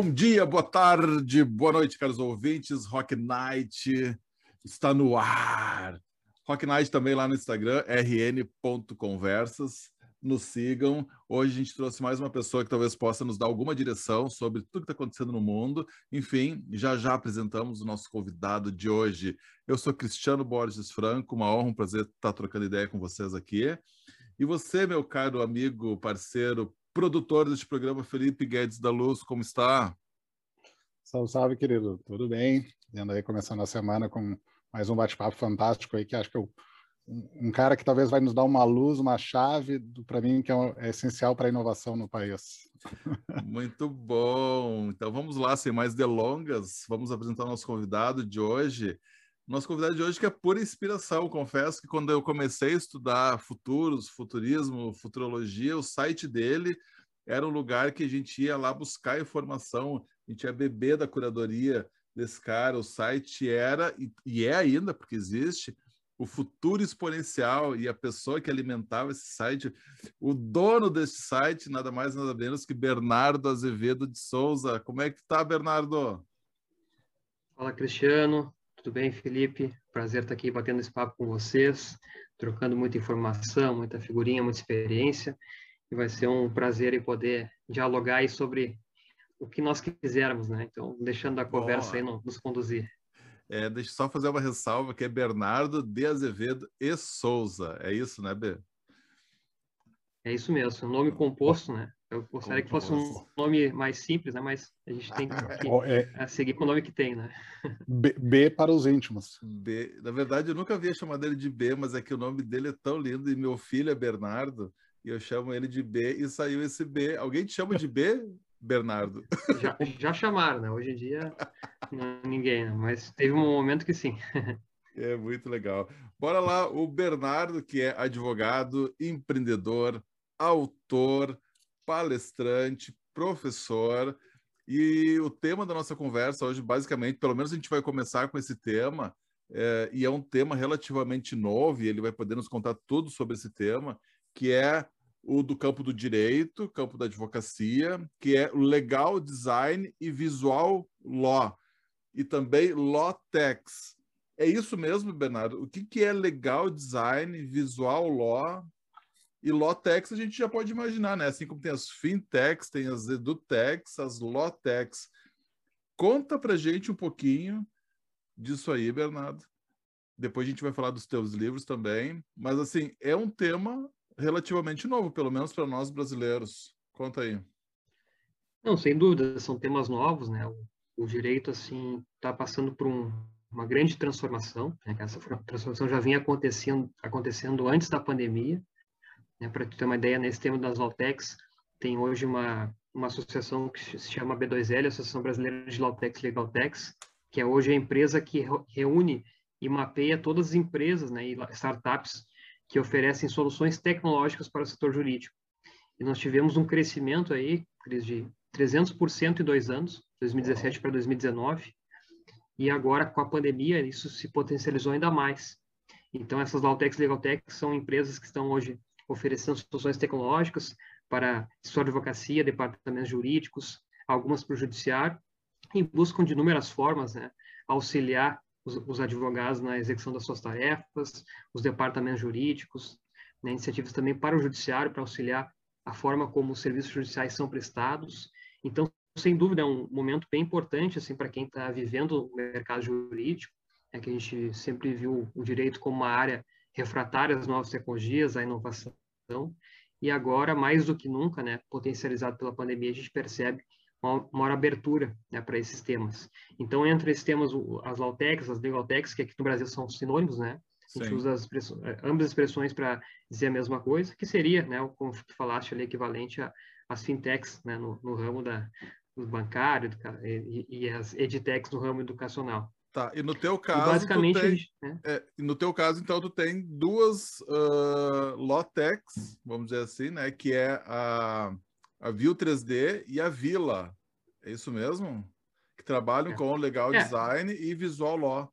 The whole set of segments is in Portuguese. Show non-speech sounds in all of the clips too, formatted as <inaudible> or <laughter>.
Bom dia, boa tarde, boa noite, caros ouvintes. Rock Night está no ar. Rock Night também lá no Instagram, rn.conversas. Nos sigam. Hoje a gente trouxe mais uma pessoa que talvez possa nos dar alguma direção sobre tudo que está acontecendo no mundo. Enfim, já já apresentamos o nosso convidado de hoje. Eu sou Cristiano Borges Franco, uma honra, um prazer estar trocando ideia com vocês aqui. E você, meu caro amigo, parceiro, produtor deste programa, Felipe Guedes da Luz, como está? Salve, salve, querido. Tudo bem? Vendo aí, começando a semana com mais um bate-papo fantástico aí, que acho que é um cara que talvez vai nos dar uma luz, uma chave, para mim, que é, é essencial para a inovação no país. <laughs> Muito bom. Então vamos lá, sem mais delongas, vamos apresentar o nosso convidado de hoje. Nosso convidado de hoje que é pura inspiração. Confesso que quando eu comecei a estudar futuros, futurismo, futurologia, o site dele era um lugar que a gente ia lá buscar informação, a gente ia beber da curadoria desse cara. O site era, e é ainda, porque existe, o futuro exponencial e a pessoa que alimentava esse site, o dono desse site, nada mais nada menos que Bernardo Azevedo de Souza. Como é que tá, Bernardo? Fala, Cristiano. Tudo bem, Felipe? Prazer estar aqui batendo esse papo com vocês, trocando muita informação, muita figurinha, muita experiência. E vai ser um prazer em poder dialogar aí sobre o que nós quisermos, né? Então, deixando a conversa Boa. aí nos conduzir. É, deixa eu só fazer uma ressalva que é Bernardo de Azevedo e Souza. É isso, né, B? É isso mesmo, nome composto, né? Eu gostaria que fosse um nome mais simples, né? Mas a gente tem <laughs> que, é, seguir com o nome que tem, né? B, B, para os íntimos. B. Na verdade, eu nunca havia chamado ele de B, mas é que o nome dele é tão lindo e meu filho é Bernardo e eu chamo ele de B e saiu esse B. Alguém te chama de B, Bernardo? <laughs> Já, já chamaram, né? Hoje em dia não, ninguém, né? mas teve um momento que sim. <laughs> É muito legal. Bora lá, o Bernardo, que é advogado, empreendedor, autor, palestrante, professor. E o tema da nossa conversa hoje, basicamente, pelo menos a gente vai começar com esse tema, é, e é um tema relativamente novo, e ele vai poder nos contar tudo sobre esse tema, que é o do campo do direito, campo da advocacia, que é o legal design e visual law, e também law tax. É isso mesmo, Bernardo? O que, que é legal design, visual law e Lotex a gente já pode imaginar, né? Assim como tem as fintechs, tem as edutechs, as Lotex. Conta pra gente um pouquinho disso aí, Bernardo. Depois a gente vai falar dos teus livros também. Mas, assim, é um tema relativamente novo, pelo menos para nós brasileiros. Conta aí. Não, sem dúvida, são temas novos, né? O, o direito, assim, está passando por um, uma grande transformação. Né? Essa transformação já vinha acontecendo, acontecendo antes da pandemia. Né, Para ter uma ideia, nesse tema das Lautex, tem hoje uma, uma associação que se chama B2L, Associação Brasileira de Lautex Legaltex, que é hoje a empresa que reúne e mapeia todas as empresas né, e startups que oferecem soluções tecnológicas para o setor jurídico. E nós tivemos um crescimento aí, Cris, de 300% em dois anos, 2017 para 2019, e agora com a pandemia isso se potencializou ainda mais. Então essas Lautex Legaltex são empresas que estão hoje oferecendo soluções tecnológicas para sua advocacia, departamentos jurídicos, algumas para o judiciário, e buscam de inúmeras formas né, auxiliar os, os, advogados na execução das suas tarefas, os departamentos jurídicos, né, iniciativas também para o judiciário, para auxiliar a forma como os serviços judiciais são prestados. Então, sem dúvida, é um momento bem importante assim para quem está vivendo o mercado jurídico, é que a gente sempre viu o direito como uma área refratária às novas tecnologias, à inovação, e agora, mais do que nunca, né, potencializado pela pandemia, a gente percebe uma maior abertura né, para esses temas. Então, entre esses temas, as Lautecs, as Legaltecs, que aqui no Brasil são sinônimos, né? A gente Sim. usa as expressões, eh, ambas as expressões para dizer a mesma coisa, que seria, né, como tu falaste ali, equivalente às fintechs, né, no, no ramo da, do bancário e, e as edtechs no ramo educacional. Tá, e no teu caso, basicamente, tem, né? é, no teu caso, então, tu tem duas uh, Lotex, vamos dizer assim, né? Que é a, a View 3D e a Vila. É isso mesmo? Que trabalham é. com legal é. design e visual law.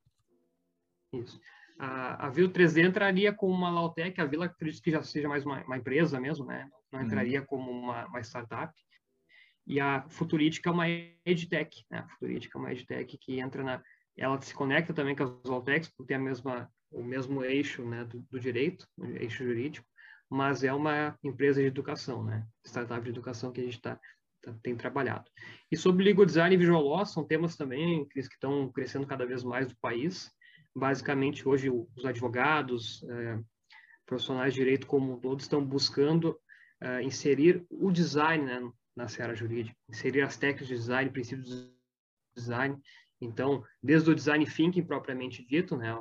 Isso. A, a View 3D entraria como uma Lautec, a Vila acredito que já seja mais uma, uma empresa mesmo, né? Não uhum. entraria como uma, uma startup. e a Futurítica é uma EdTech, né? A Futurítica é uma EdTech que entra na... Ela se conecta também com as Voltex, porque tem a mesma, o mesmo eixo né, do, do direito, o eixo jurídico, mas é uma empresa de educação, né? Startup de educação que a gente tá, tá, tem trabalhado. E sobre legal design e visual law, são temas também que estão crescendo cada vez mais no país. Basicamente, hoje, os advogados, é, profissionais de direito como todos estão buscando é, inserir o design né, na seara jurídica, inserir as técnicas de design, princípios de design. Então, desde o design thinking propriamente dito, né,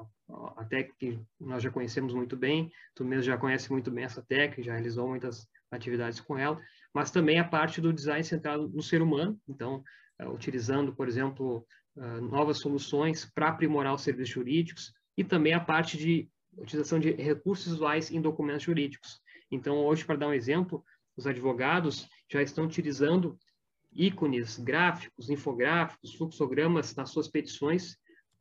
a técnica que nós já conhecemos muito bem, tu mesmo já conhece muito bem essa técnica, já realizou muitas atividades com ela, mas também a parte do design centrado no ser humano, então, uh, utilizando, por exemplo, uh, novas soluções para aprimorar os serviços jurídicos e também a parte de utilização de recursos visuais em documentos jurídicos. Então, hoje, para dar um exemplo, os advogados já estão utilizando ícones, gráficos, infográficos, fluxogramas nas suas petições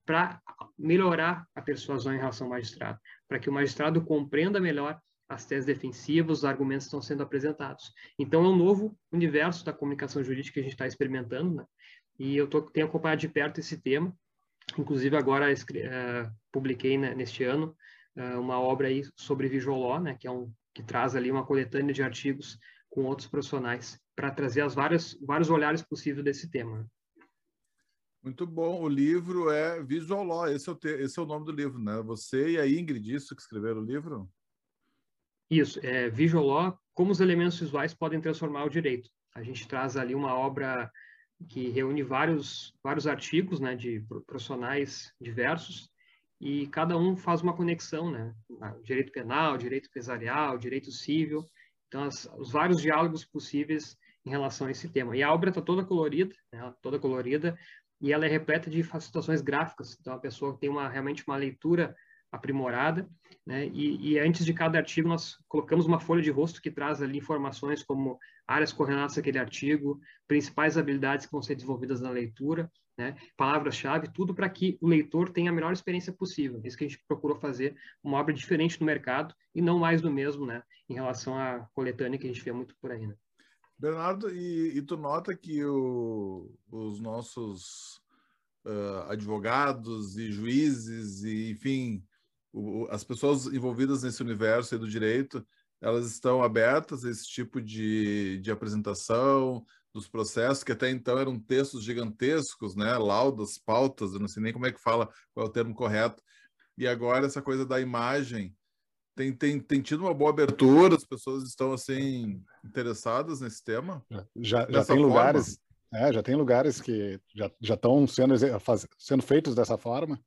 para melhorar a persuasão em relação ao magistrado, para que o magistrado compreenda melhor as teses defensivas, os argumentos que estão sendo apresentados. Então, é um novo universo da comunicação jurídica que a gente está experimentando, né? e eu tô, tenho acompanhado de perto esse tema. Inclusive, agora uh, publiquei né, neste ano uh, uma obra aí sobre law, né, que, é um, que traz ali uma coletânea de artigos com outros profissionais para trazer as várias, vários olhares possíveis desse tema. Muito bom. O livro é Visual Law. Esse é o, te... Esse é o nome do livro, né? Você e a Ingrid, isso que escreveram o livro? Isso, é Visual Law, como os elementos visuais podem transformar o direito. A gente traz ali uma obra que reúne vários, vários artigos né, de profissionais diversos e cada um faz uma conexão, né? Direito penal, direito empresarial, direito civil. Então, as, os vários diálogos possíveis em relação a esse tema. E a obra está toda colorida, né? toda colorida, e ela é repleta de situações gráficas. Então, a pessoa tem uma, realmente uma leitura aprimorada, né? E, e, antes de cada artigo nós colocamos uma folha de rosto que traz ali informações como áreas coordenadas daquele artigo, principais habilidades que vão ser desenvolvidas na leitura, né? Palavras-chave, tudo para que o leitor tenha a melhor experiência possível. Isso que a gente procurou fazer, uma obra diferente no mercado e não mais do mesmo, né? Em relação à coletânea que a gente vê muito por aí, né? Bernardo, e, e tu nota que o, os nossos uh, advogados e juízes, e enfim, o, as pessoas envolvidas nesse universo do direito, elas estão abertas a esse tipo de, de apresentação dos processos, que até então eram textos gigantescos, né? laudas, pautas, eu não sei nem como é que fala, qual é o termo correto, e agora essa coisa da imagem tem, tem, tem tido uma boa abertura, as pessoas estão assim interessadas nesse tema? Já, já tem lugares, é, já tem lugares que já, já estão sendo, faz, sendo feitos dessa forma?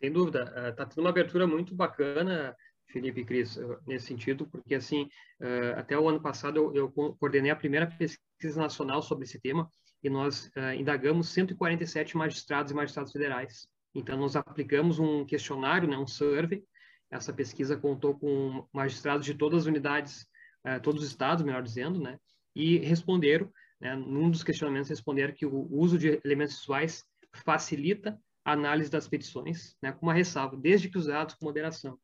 Sem dúvida, está eh, tendo uma abertura muito bacana, Felipe e Cris, eh, nesse sentido, porque assim, eh, até o ano passado eu, eu coordenei a primeira pesquisa nacional sobre esse tema e nós indagamos 147 magistrados e magistrados federais. Então, nós aplicamos um questionário, né, um survey, essa pesquisa contou com magistrados de todas as unidades, eh, todos os estados, melhor dizendo, né? E responderam, né, num dos questionamentos responderam que o uso de elementos visuais facilita a análise das petições, né, com uma ressalva, desde que usados com moderação.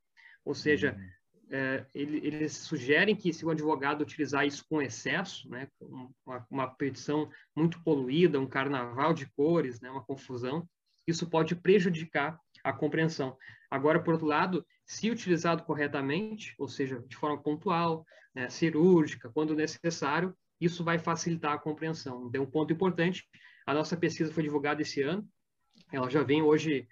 Ou seja, uhum. é, ele, eles sugerem que se o advogado utilizar isso com excesso, né, uma, uma petição muito poluída, um carnaval de cores, né, uma confusão, isso pode prejudicar a compreensão. Agora, por outro lado, se utilizado corretamente, ou seja, de forma pontual, né, cirúrgica, quando necessário, isso vai facilitar a compreensão. Então, um ponto importante, a nossa pesquisa foi divulgada esse ano, ela já vem hoje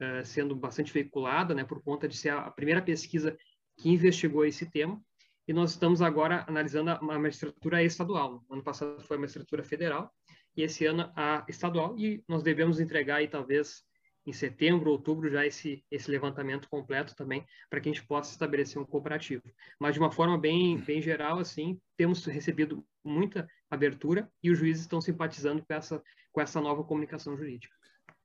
uh, sendo bastante veiculada, né, por conta de ser a primeira pesquisa que investigou esse tema, e nós estamos agora analisando a magistratura estadual. ano passado foi a magistratura federal, e esse ano a estadual, e nós devemos entregar aí talvez em setembro, outubro, já esse, esse levantamento completo também, para que a gente possa estabelecer um cooperativo. Mas de uma forma bem, bem geral, assim, temos recebido muita abertura e os juízes estão simpatizando com essa, com essa nova comunicação jurídica.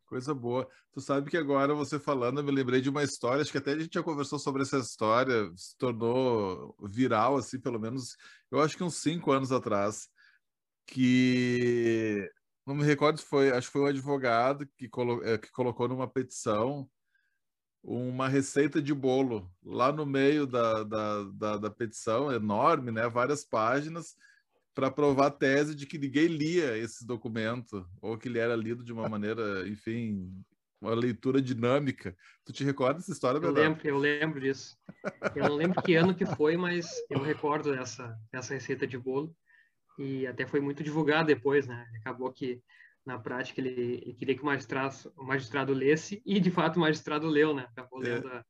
Coisa boa. Tu sabe que agora você falando, eu me lembrei de uma história, acho que até a gente já conversou sobre essa história, se tornou viral, assim, pelo menos, eu acho que uns cinco anos atrás, que não me recordo se foi, acho que foi um advogado que, colo, é, que colocou numa petição uma receita de bolo lá no meio da, da, da, da petição, enorme, né? Várias páginas, para provar a tese de que ninguém lia esse documento, ou que ele era lido de uma <laughs> maneira, enfim, uma leitura dinâmica. Tu te recorda dessa história, Eu lembro, eu lembro disso. Eu não lembro que ano que foi, mas eu recordo essa, essa receita de bolo. E até foi muito divulgado depois, né? Acabou que, na prática, ele, ele queria que o magistrado, o magistrado lesse, e de fato o magistrado leu, né? Acabou é. lendo a,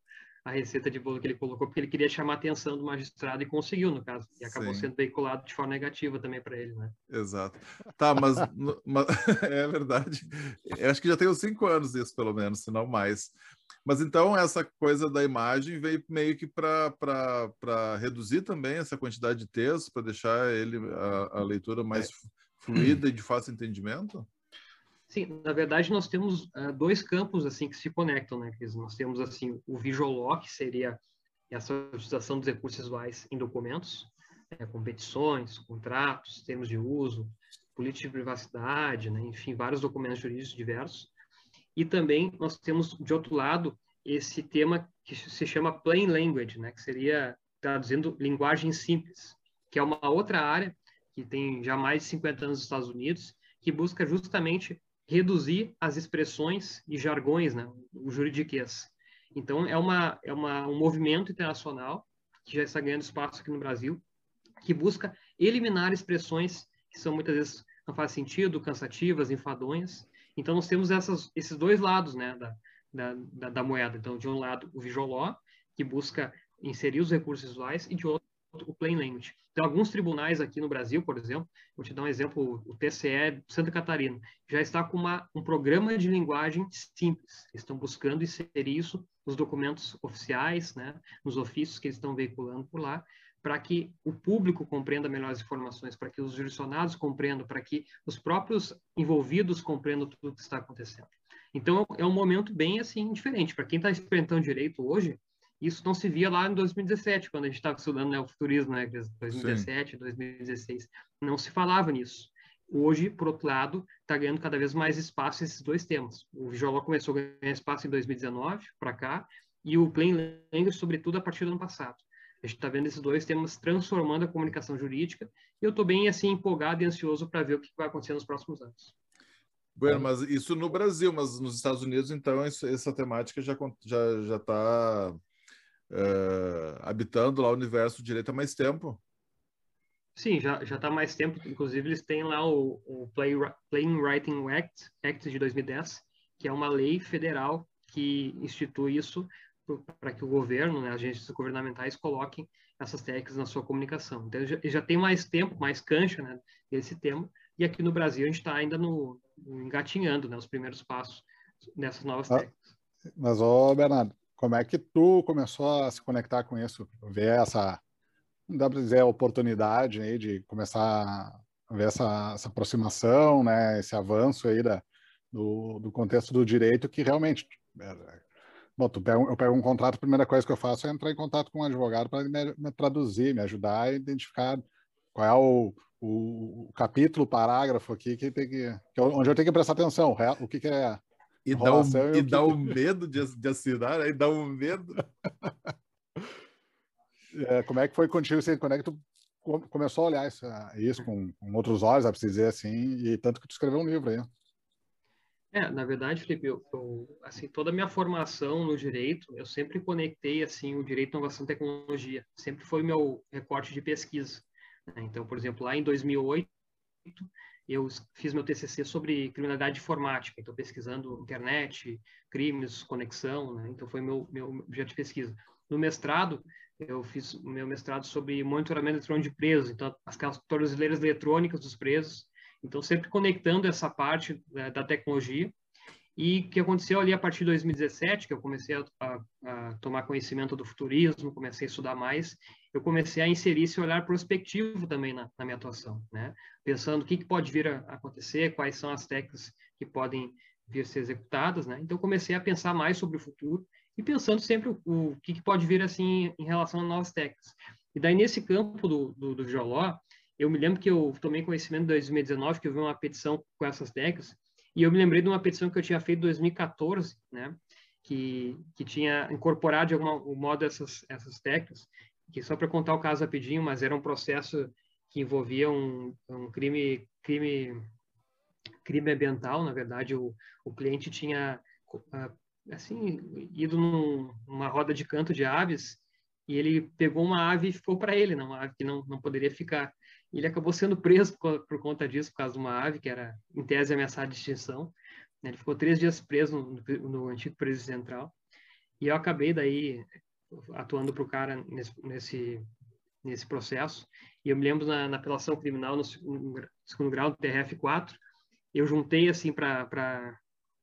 a receita de bolo que ele colocou, porque ele queria chamar a atenção do magistrado e conseguiu, no caso. E acabou Sim. sendo veiculado de forma negativa também para ele, né? Exato. Tá, mas, mas, <laughs> é verdade. Eu acho que já tem uns cinco anos isso, pelo menos, se não mais. Mas então essa coisa da imagem veio meio que para reduzir também essa quantidade de texto, para deixar ele a, a leitura mais é. fluida e de fácil entendimento? Sim, na verdade nós temos uh, dois campos assim que se conectam, né? Nós temos assim o visual law, que seria essa utilização dos recursos visuais em documentos, né, competições, contratos, termos de uso, política de privacidade, né, enfim, vários documentos jurídicos diversos. E também nós temos de outro lado esse tema que se chama plain language, né, que seria traduzindo linguagem simples, que é uma outra área que tem já mais de 50 anos nos Estados Unidos, que busca justamente reduzir as expressões e jargões, né, o juridiquês. Então, é, uma, é uma, um movimento internacional que já está ganhando espaço aqui no Brasil, que busca eliminar expressões que são muitas vezes não fazem sentido, cansativas, enfadonhas. Então, nós temos essas, esses dois lados né, da, da, da, da moeda. Então, de um lado, o visual law, que busca inserir os recursos visuais, e de outro, o plain language. Então, alguns tribunais aqui no Brasil, por exemplo, vou te dar um exemplo, o TCE de Santa Catarina, já está com uma, um programa de linguagem simples. Estão buscando inserir isso nos documentos oficiais, né, nos ofícios que eles estão veiculando por lá, para que o público compreenda melhor as informações, para que os jurisdicionados compreendam, para que os próprios envolvidos compreendam tudo o que está acontecendo. Então, é um momento bem assim diferente. Para quem está experimentando direito hoje, isso não se via lá em 2017, quando a gente estava estudando né, o futurismo, né, 2017, Sim. 2016. Não se falava nisso. Hoje, por outro lado, está ganhando cada vez mais espaço esses dois temas. O Visual começou a ganhar espaço em 2019 para cá, e o Plain Language, sobretudo, a partir do ano passado. A gente está vendo esses dois temas transformando a comunicação jurídica, e eu estou bem assim empolgado e ansioso para ver o que vai acontecer nos próximos anos. Bueno, mas isso no Brasil, mas nos Estados Unidos, então, isso, essa temática já está já, já tá uh, habitando lá o universo do direito há mais tempo. Sim, já já está mais tempo. Inclusive eles têm lá o, o Play, Plain Writing Act, Act de 2010, que é uma lei federal que institui isso para que o governo, né, agências governamentais coloquem essas técnicas na sua comunicação. Então, já, já tem mais tempo, mais cancha né, desse tema, e aqui no Brasil a gente está ainda no, engatinhando né, os primeiros passos nessas novas ah, técnicas. Mas, ô Bernardo, como é que tu começou a se conectar com isso? Ver essa, não dá para dizer, oportunidade aí de começar a ver essa, essa aproximação, né, esse avanço aí da, do, do contexto do direito que realmente... Bom, tu pega, eu pego um contrato, a primeira coisa que eu faço é entrar em contato com um advogado para me, me, traduzir, me ajudar a identificar qual é o, o, o capítulo, o parágrafo aqui que tem que, que, é onde eu tenho que prestar atenção, o que, que é e dá, um, e dá um medo de, de assinar, aí dá um medo. <laughs> É, como é que foi contigo? Assim, quando é que tu começou a olhar isso, isso com, com, outros olhos, a dizer assim, e tanto que tu escreveu um livro aí? É, na verdade, Felipe, eu, eu, assim, toda a minha formação no direito, eu sempre conectei assim o direito, inovação e tecnologia. Sempre foi meu recorte de pesquisa. Né? Então, por exemplo, lá em 2008, eu fiz meu TCC sobre criminalidade informática, então pesquisando internet, crimes, conexão, né? então foi meu, meu objeto de pesquisa. No mestrado, eu fiz meu mestrado sobre monitoramento eletrônico de presos, então as tornozeleiras eletrônicas dos presos, então sempre conectando essa parte né, da tecnologia e que aconteceu ali a partir de 2017, que eu comecei a, a, a, tomar conhecimento do futurismo, comecei a estudar mais, eu comecei a inserir esse olhar prospectivo também na, na minha atuação, né? Pensando o que, que pode vir a acontecer, quais são as técnicas que podem vir a ser executadas, né? Então, comecei a pensar mais sobre o futuro e pensando sempre o, o que, que, pode vir, assim, em relação a novas técnicas. E daí, nesse campo do, do, do Violó, eu me lembro que eu tomei conhecimento em 2019, que eu vi uma petição com essas técnicas, e eu me lembrei de uma petição que eu tinha feito em 2014, né? Que, que tinha incorporado de algum modo essas, essas técnicas, que só para contar o caso rapidinho, mas era um processo que envolvia um, um crime, crime, crime ambiental. Na verdade, o, o cliente tinha ah, assim ido num, numa roda de canto de aves e ele pegou uma ave e ficou para ele, não, uma ave que não, não poderia ficar. Ele acabou sendo preso por, por, conta disso, por causa de uma ave que era, em tese, ameaçada de extinção. Ele ficou três dias preso no, no, no antigo presídio central. E eu acabei daí atuando para o cara nesse, nesse, nesse processo. E eu me lembro na, na apelação criminal, no segundo, segundo grau do TRF4, eu juntei, assim, para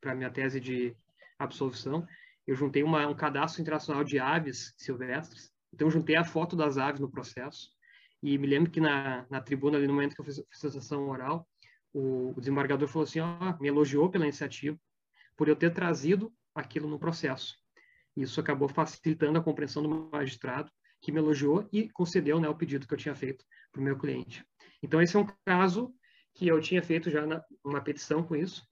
a minha tese de absolvição, eu juntei uma, um cadastro internacional de aves silvestres. Então, eu juntei a foto das aves no processo. E me lembro que na, na tribuna, ali no momento que eu fiz, fiz a sessão oral, o, o desembargador falou assim, ó, me elogiou pela iniciativa, por eu ter trazido aquilo no processo. Isso acabou facilitando a compreensão do magistrado, que me elogiou e concedeu né, o pedido que eu tinha feito para o meu cliente. Então, esse é um caso que eu tinha feito já na, uma petição com isso,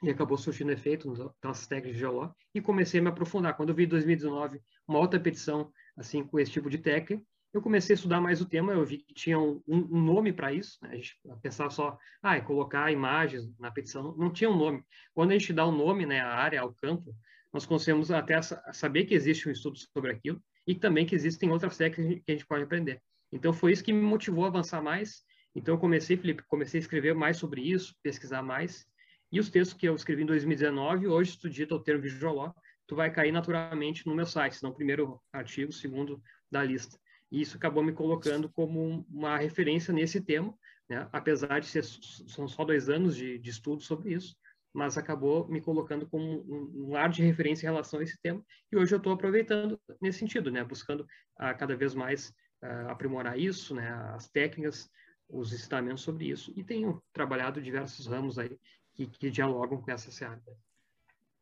e acabou surtindo efeito nas técnicas de geoló, e comecei a me aprofundar. Quando eu vi em 2019 uma outra petição assim com esse tipo de técnica, eu comecei a estudar mais o tema, eu vi que tinha um, um nome para isso, né? a gente pensava só, ah, é colocar imagens na petição, não, não tinha um nome. Quando a gente dá o um nome, né, à área, ao campo, nós conseguimos até saber que existe um estudo sobre aquilo e também que existem outras técnicas que a gente pode aprender. Então, foi isso que me motivou a avançar mais. Então, eu comecei, Felipe, comecei a escrever mais sobre isso, pesquisar mais. E os textos que eu escrevi em 2019, hoje, se o termo Visualó, tu vai cair naturalmente no meu site, senão o primeiro artigo, segundo da lista. E isso acabou me colocando como uma referência nesse tema, né? apesar de ser são só dois anos de, de estudo sobre isso, mas acabou me colocando como um, ar de referência em relação a esse tema. E hoje eu estou aproveitando nesse sentido, né? buscando uh, cada vez mais uh, aprimorar isso, né? as técnicas, os ensinamentos sobre isso. E tenho trabalhado diversos ramos aí que, que dialogam com essa seara.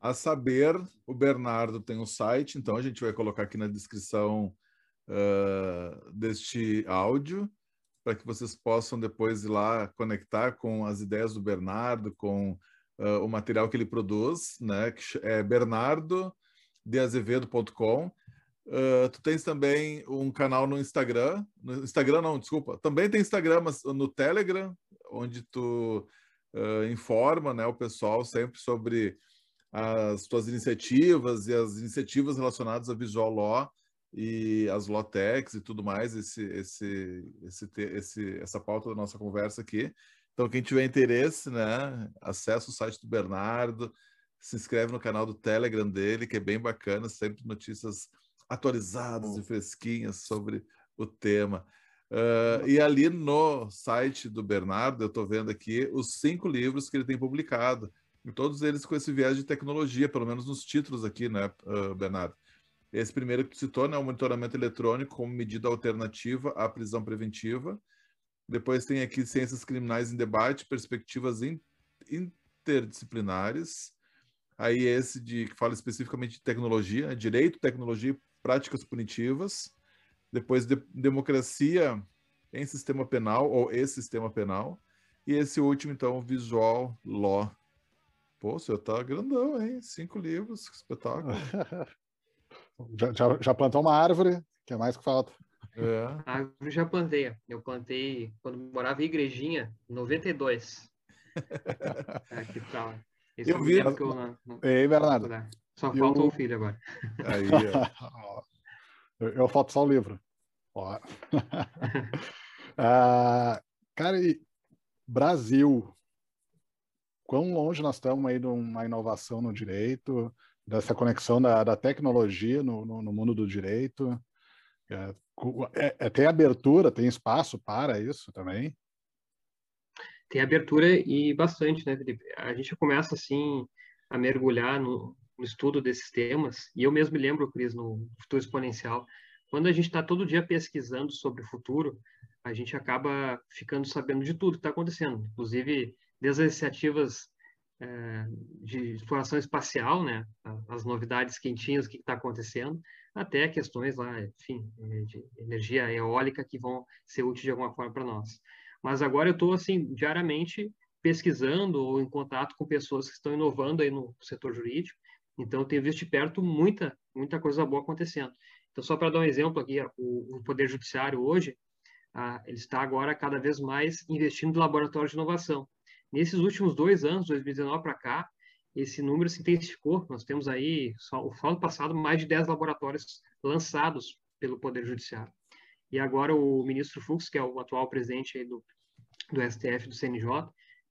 A saber, o Bernardo tem um site, então a gente vai colocar aqui na descrição uh, deste áudio, para que vocês possam depois ir lá conectar com as ideias do Bernardo, com uh, o material que ele produz, né? Que é bernardodeazevedo.com. Uh, tu tens também um canal no Instagram, no Instagram não, desculpa, também tem Instagram, mas no Telegram, onde tu uh, informa né, o pessoal sempre sobre as tuas iniciativas e as iniciativas relacionadas a Visual Law e as Lotex e tudo mais, esse, esse, esse, esse, essa pauta da nossa conversa aqui. Então, quem tiver interesse, né, acessa o site do Bernardo, se inscreve no canal do Telegram dele, que é bem bacana, sempre notícias atualizadas e fresquinhas sobre o tema. Uh, e ali no site do Bernardo, eu estou vendo aqui os cinco livros que ele tem publicado, e todos eles com esse viés de tecnologia, pelo menos nos títulos aqui, né, uh, Bernardo? Esse primeiro que tu citou, né, o monitoramento eletrônico como medida alternativa à prisão preventiva. Depois tem aqui Ciências Criminais em Debate, Perspectivas Interdisciplinares. Aí esse de que fala especificamente de tecnologia, né, Direito, Tecnologia e Práticas Punitivas. Depois, de, Democracia em Sistema Penal, ou E Sistema Penal. E esse último, então, Visual Law. Pô, o senhor tá grandão, hein? Cinco livros, que espetáculo. <laughs> Já, já, já, plantou uma árvore, que é mais que falta. É. A árvore já plantei. Eu plantei quando morava em Igrejinha, 92. é, que tal. Esse eu vi. Que eu não, não... Ei, Bernardo. Só falta o filho agora. Aí, ó. <laughs> eu, eu falto só o livro. Ó. <laughs> ah, cara, e Brasil. Quão longe nós estamos aí de uma inovação no direito? Dessa conexão da, da tecnologia no, no, no, mundo do direito. É, é, é, tem abertura, tem espaço para isso também? Tem abertura e bastante, né, Felipe? A gente começa, assim, a mergulhar no, no estudo desses temas, e eu mesmo me lembro, Cris, no Futuro Exponencial, quando a gente está todo dia pesquisando sobre o futuro, a gente acaba ficando sabendo de tudo que está acontecendo, inclusive desde as iniciativas é, de exploração espacial, né, as novidades quentinhas, o que está acontecendo, até questões lá, enfim, é, de energia eólica que vão ser úteis de alguma forma para nós. Mas agora eu estou, assim, diariamente pesquisando ou em contato com pessoas que estão inovando aí no setor jurídico, então eu tenho visto de perto muita, muita coisa boa acontecendo. Então, só para dar um exemplo aqui, o, o Poder Judiciário hoje, ah, ele está agora cada vez mais investindo em laboratórios de inovação. Nesses últimos dois anos, 2019 para cá, esse número se intensificou. Nós temos aí, só o ano passado, mais de 10 laboratórios lançados pelo Poder Judiciário. E agora o ministro Fux, que é o atual presidente do, do STF, do CNJ,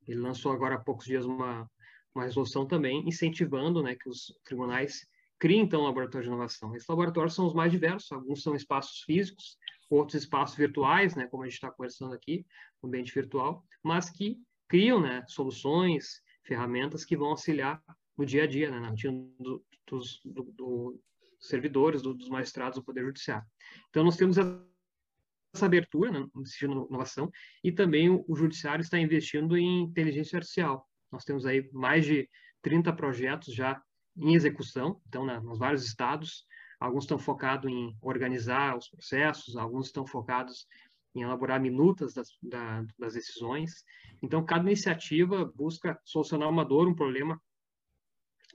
ele lançou agora há poucos dias uma, uma resolução também incentivando né, que os tribunais criem, então, laboratórios de inovação. Esses laboratórios são os mais diversos, alguns são espaços físicos, outros espaços virtuais, né, como a gente está conversando aqui, ambiente virtual, mas que criam né, soluções, ferramentas que vão auxiliar no dia a dia, né, na rotina do, dos do, do servidores, do, dos magistrados do Poder Judiciário. Então, nós temos essa abertura né, no inovação e também o, o Judiciário está investindo em inteligência artificial. Nós temos aí mais de 30 projetos já em execução, então, né, nos vários estados. Alguns estão focados em organizar os processos, alguns estão focados em elaborar minutas das, da, das decisões. Então, cada iniciativa busca solucionar uma dor, um problema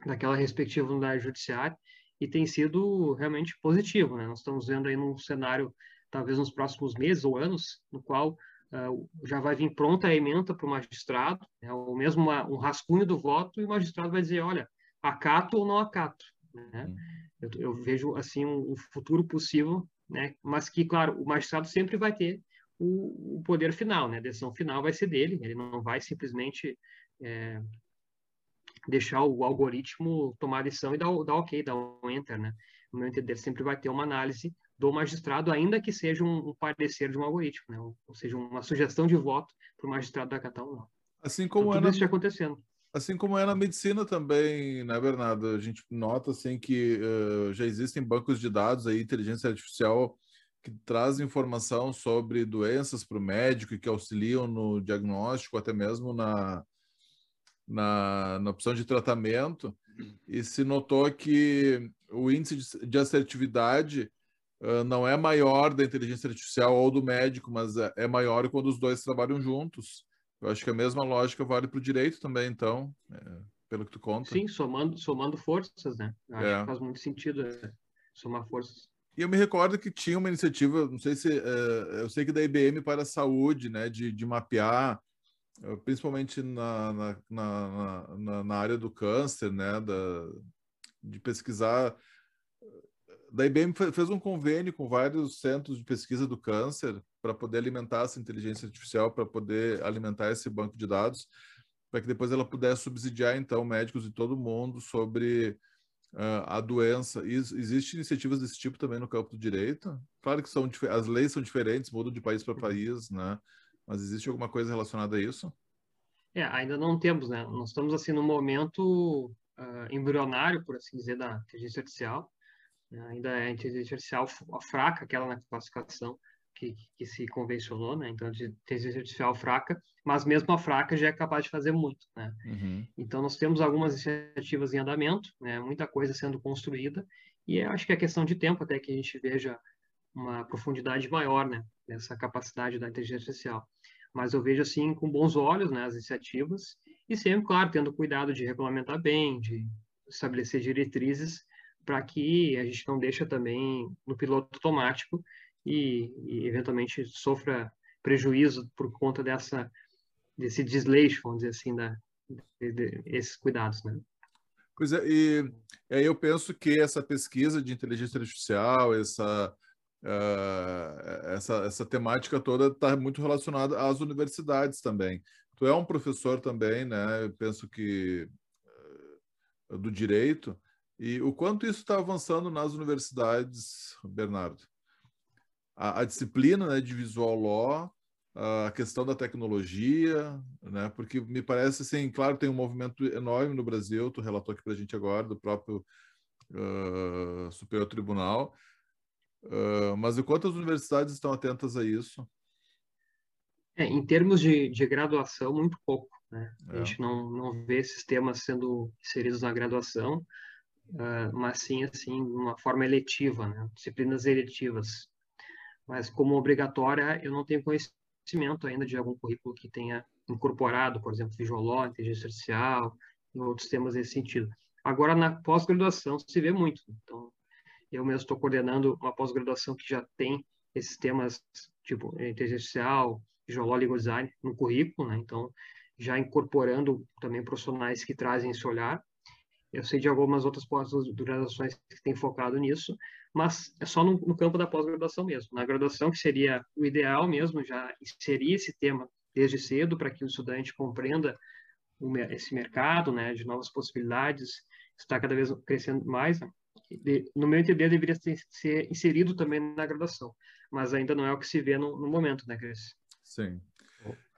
daquela respectiva unidade judiciária e tem sido realmente positivo. Né? Nós estamos vendo aí num cenário, talvez nos próximos meses ou anos, no qual uh, já vai vir pronta a emenda para o magistrado, né? ou mesmo uma, um rascunho do voto, e o magistrado vai dizer, olha, acato ou não acato. Né? Eu, eu, vejo assim um, um, futuro possível, né? mas que, claro, o magistrado sempre vai ter o, o, poder final, né? a decisão final vai ser dele, ele não vai simplesmente é, deixar o algoritmo tomar a decisão e dar, dar ok, dar um enter. Né? No meu entender, sempre vai ter uma análise do magistrado, ainda que seja um, um parecer de um algoritmo, né? ou, ou seja, uma sugestão de voto para o magistrado da não. Assim como então, tudo isso está acontecendo. Assim como é na medicina também, né, Bernardo? A gente nota assim que uh, já existem bancos de dados aí, inteligência artificial, que trazem informação sobre doenças para o médico e que auxiliam no diagnóstico, até mesmo na, na, na opção de tratamento. E se notou que o índice de, de assertividade uh, não é maior da inteligência artificial ou do médico, mas é, é maior quando os dois trabalham juntos. Eu acho que a mesma lógica vale para o direito também, então, é, pelo que tu conta. Sim, somando, somando forças, né? Acho é. que faz muito sentido é, somar forças. E eu me recordo que tinha uma iniciativa, não sei se, é, eu sei que da IBM para a saúde, né, de, de mapear, é, principalmente na, na, na, na, área do câncer, né, da, de pesquisar. Da IBM fez um convênio com vários centros de pesquisa do câncer para poder alimentar essa inteligência artificial, para poder alimentar esse banco de dados, para que depois ela pudesse subsidiar, então, médicos de todo mundo sobre uh, a doença. Existem iniciativas desse tipo também no campo do direito? Claro que são as leis são diferentes, mudam de país para país, né? Mas existe alguma coisa relacionada a isso? É, ainda não temos, né? Nós estamos, assim, no momento uh, embrionário, por assim dizer, da inteligência artificial. Ainda é a inteligência artificial fraca, aquela na classificação que, que se convencionou, né? Então, de inteligência artificial fraca, mas mesmo a fraca já é capaz de fazer muito, né? Uhum. Então, nós temos algumas iniciativas em andamento, né? Muita coisa sendo construída e acho que é questão de tempo até que a gente veja uma profundidade maior, né? Nessa capacidade da inteligência artificial. Mas eu vejo, assim, com bons olhos, né? As iniciativas e sempre, claro, tendo cuidado de regulamentar bem, de estabelecer diretrizes para que a gente não deixe também no piloto automático e, e eventualmente sofra prejuízo por conta dessa desse desleixo, vamos dizer assim, da, de, de, esses cuidados, né? Pois é, e aí eu penso que essa pesquisa de inteligência artificial, essa, uh, essa, essa temática toda está muito relacionada às universidades também. Tu é um professor também, né? Eu penso que uh, do direito, e o quanto isso está avançando nas universidades, Bernardo? a, a disciplina né, de visual law, a questão da tecnologia, né? Porque me parece assim, claro, tem um movimento enorme no Brasil, tu relatou aqui para a gente agora do próprio uh, Superior Tribunal, uh, mas o quanto as universidades estão atentas a isso? É, em termos de, de graduação, muito pouco. Né? É. A gente não, não vê esses temas sendo inseridos na graduação, uh, mas sim assim, de uma forma eletiva, né? disciplinas eletivas mas como obrigatória eu não tenho conhecimento ainda de algum currículo que tenha incorporado, por exemplo, Visual inteligência artificial e outros temas nesse sentido. Agora, na pós-graduação se vê muito. Então, eu mesmo estou coordenando uma pós-graduação que já tem esses temas tipo inteligência artificial, geológico design no currículo, né? Então, já incorporando também profissionais que trazem esse olhar. Eu sei de algumas outras pós-graduações que têm focado nisso, mas é só no, no campo da pós-graduação mesmo. Na graduação, que seria o ideal mesmo, já inserir esse tema desde cedo para que o estudante compreenda o, esse mercado, né, de novas possibilidades, está cada vez crescendo mais. Né? De, no meu entender, deveria ser, ser, inserido também na graduação, mas ainda não é o que se vê no, no momento, né, Cris? Sim.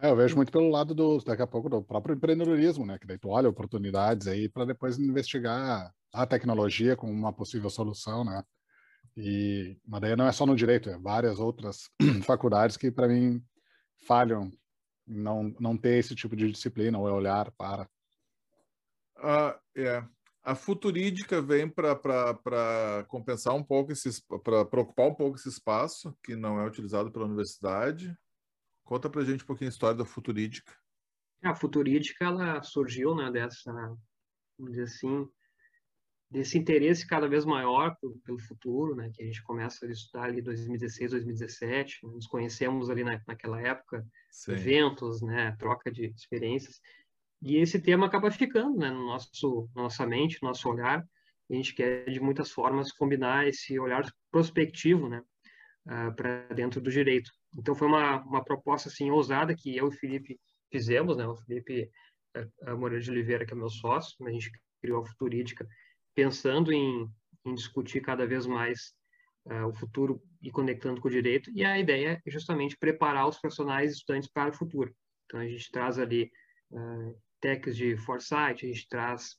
É, eu vejo muito pelo lado do, daqui a pouco, do próprio empreendedorismo, né? Que daí tu olha oportunidades aí para depois investigar a tecnologia como uma possível solução, né? E, mas daí não é só no direito, é várias outras <clears throat> faculdades que, para mim, falham em não, não ter esse tipo de disciplina ou olhar para. Uh, é. A futurídica vem para compensar um pouco, para preocupar um pouco esse espaço que não é utilizado pela universidade. Conta para gente um pouquinho a história da futurídica. A futurídica ela surgiu, né, dessa, vamos dizer assim, desse interesse cada vez maior pelo, pelo futuro, né, que a gente começa a estudar ali 2016, 2017, né, nos conhecemos ali na, naquela época, Sim. eventos, né, troca de experiências, e esse tema acaba ficando, né, no nosso, nossa mente, no nosso olhar, a gente quer de muitas formas combinar esse olhar prospectivo, né, uh, ah, para dentro do direito. Então foi uma, uma proposta assim ousada que eu e o Felipe fizemos, né, o Felipe uh, Moreira de Oliveira, que é meu sócio, a gente criou a Futurídica, pensando em, em discutir cada vez mais uh, o futuro e conectando com o direito, e a ideia é justamente preparar os profissionais estudantes para o futuro. Então, a gente traz ali uh, técnicas de foresight, a gente traz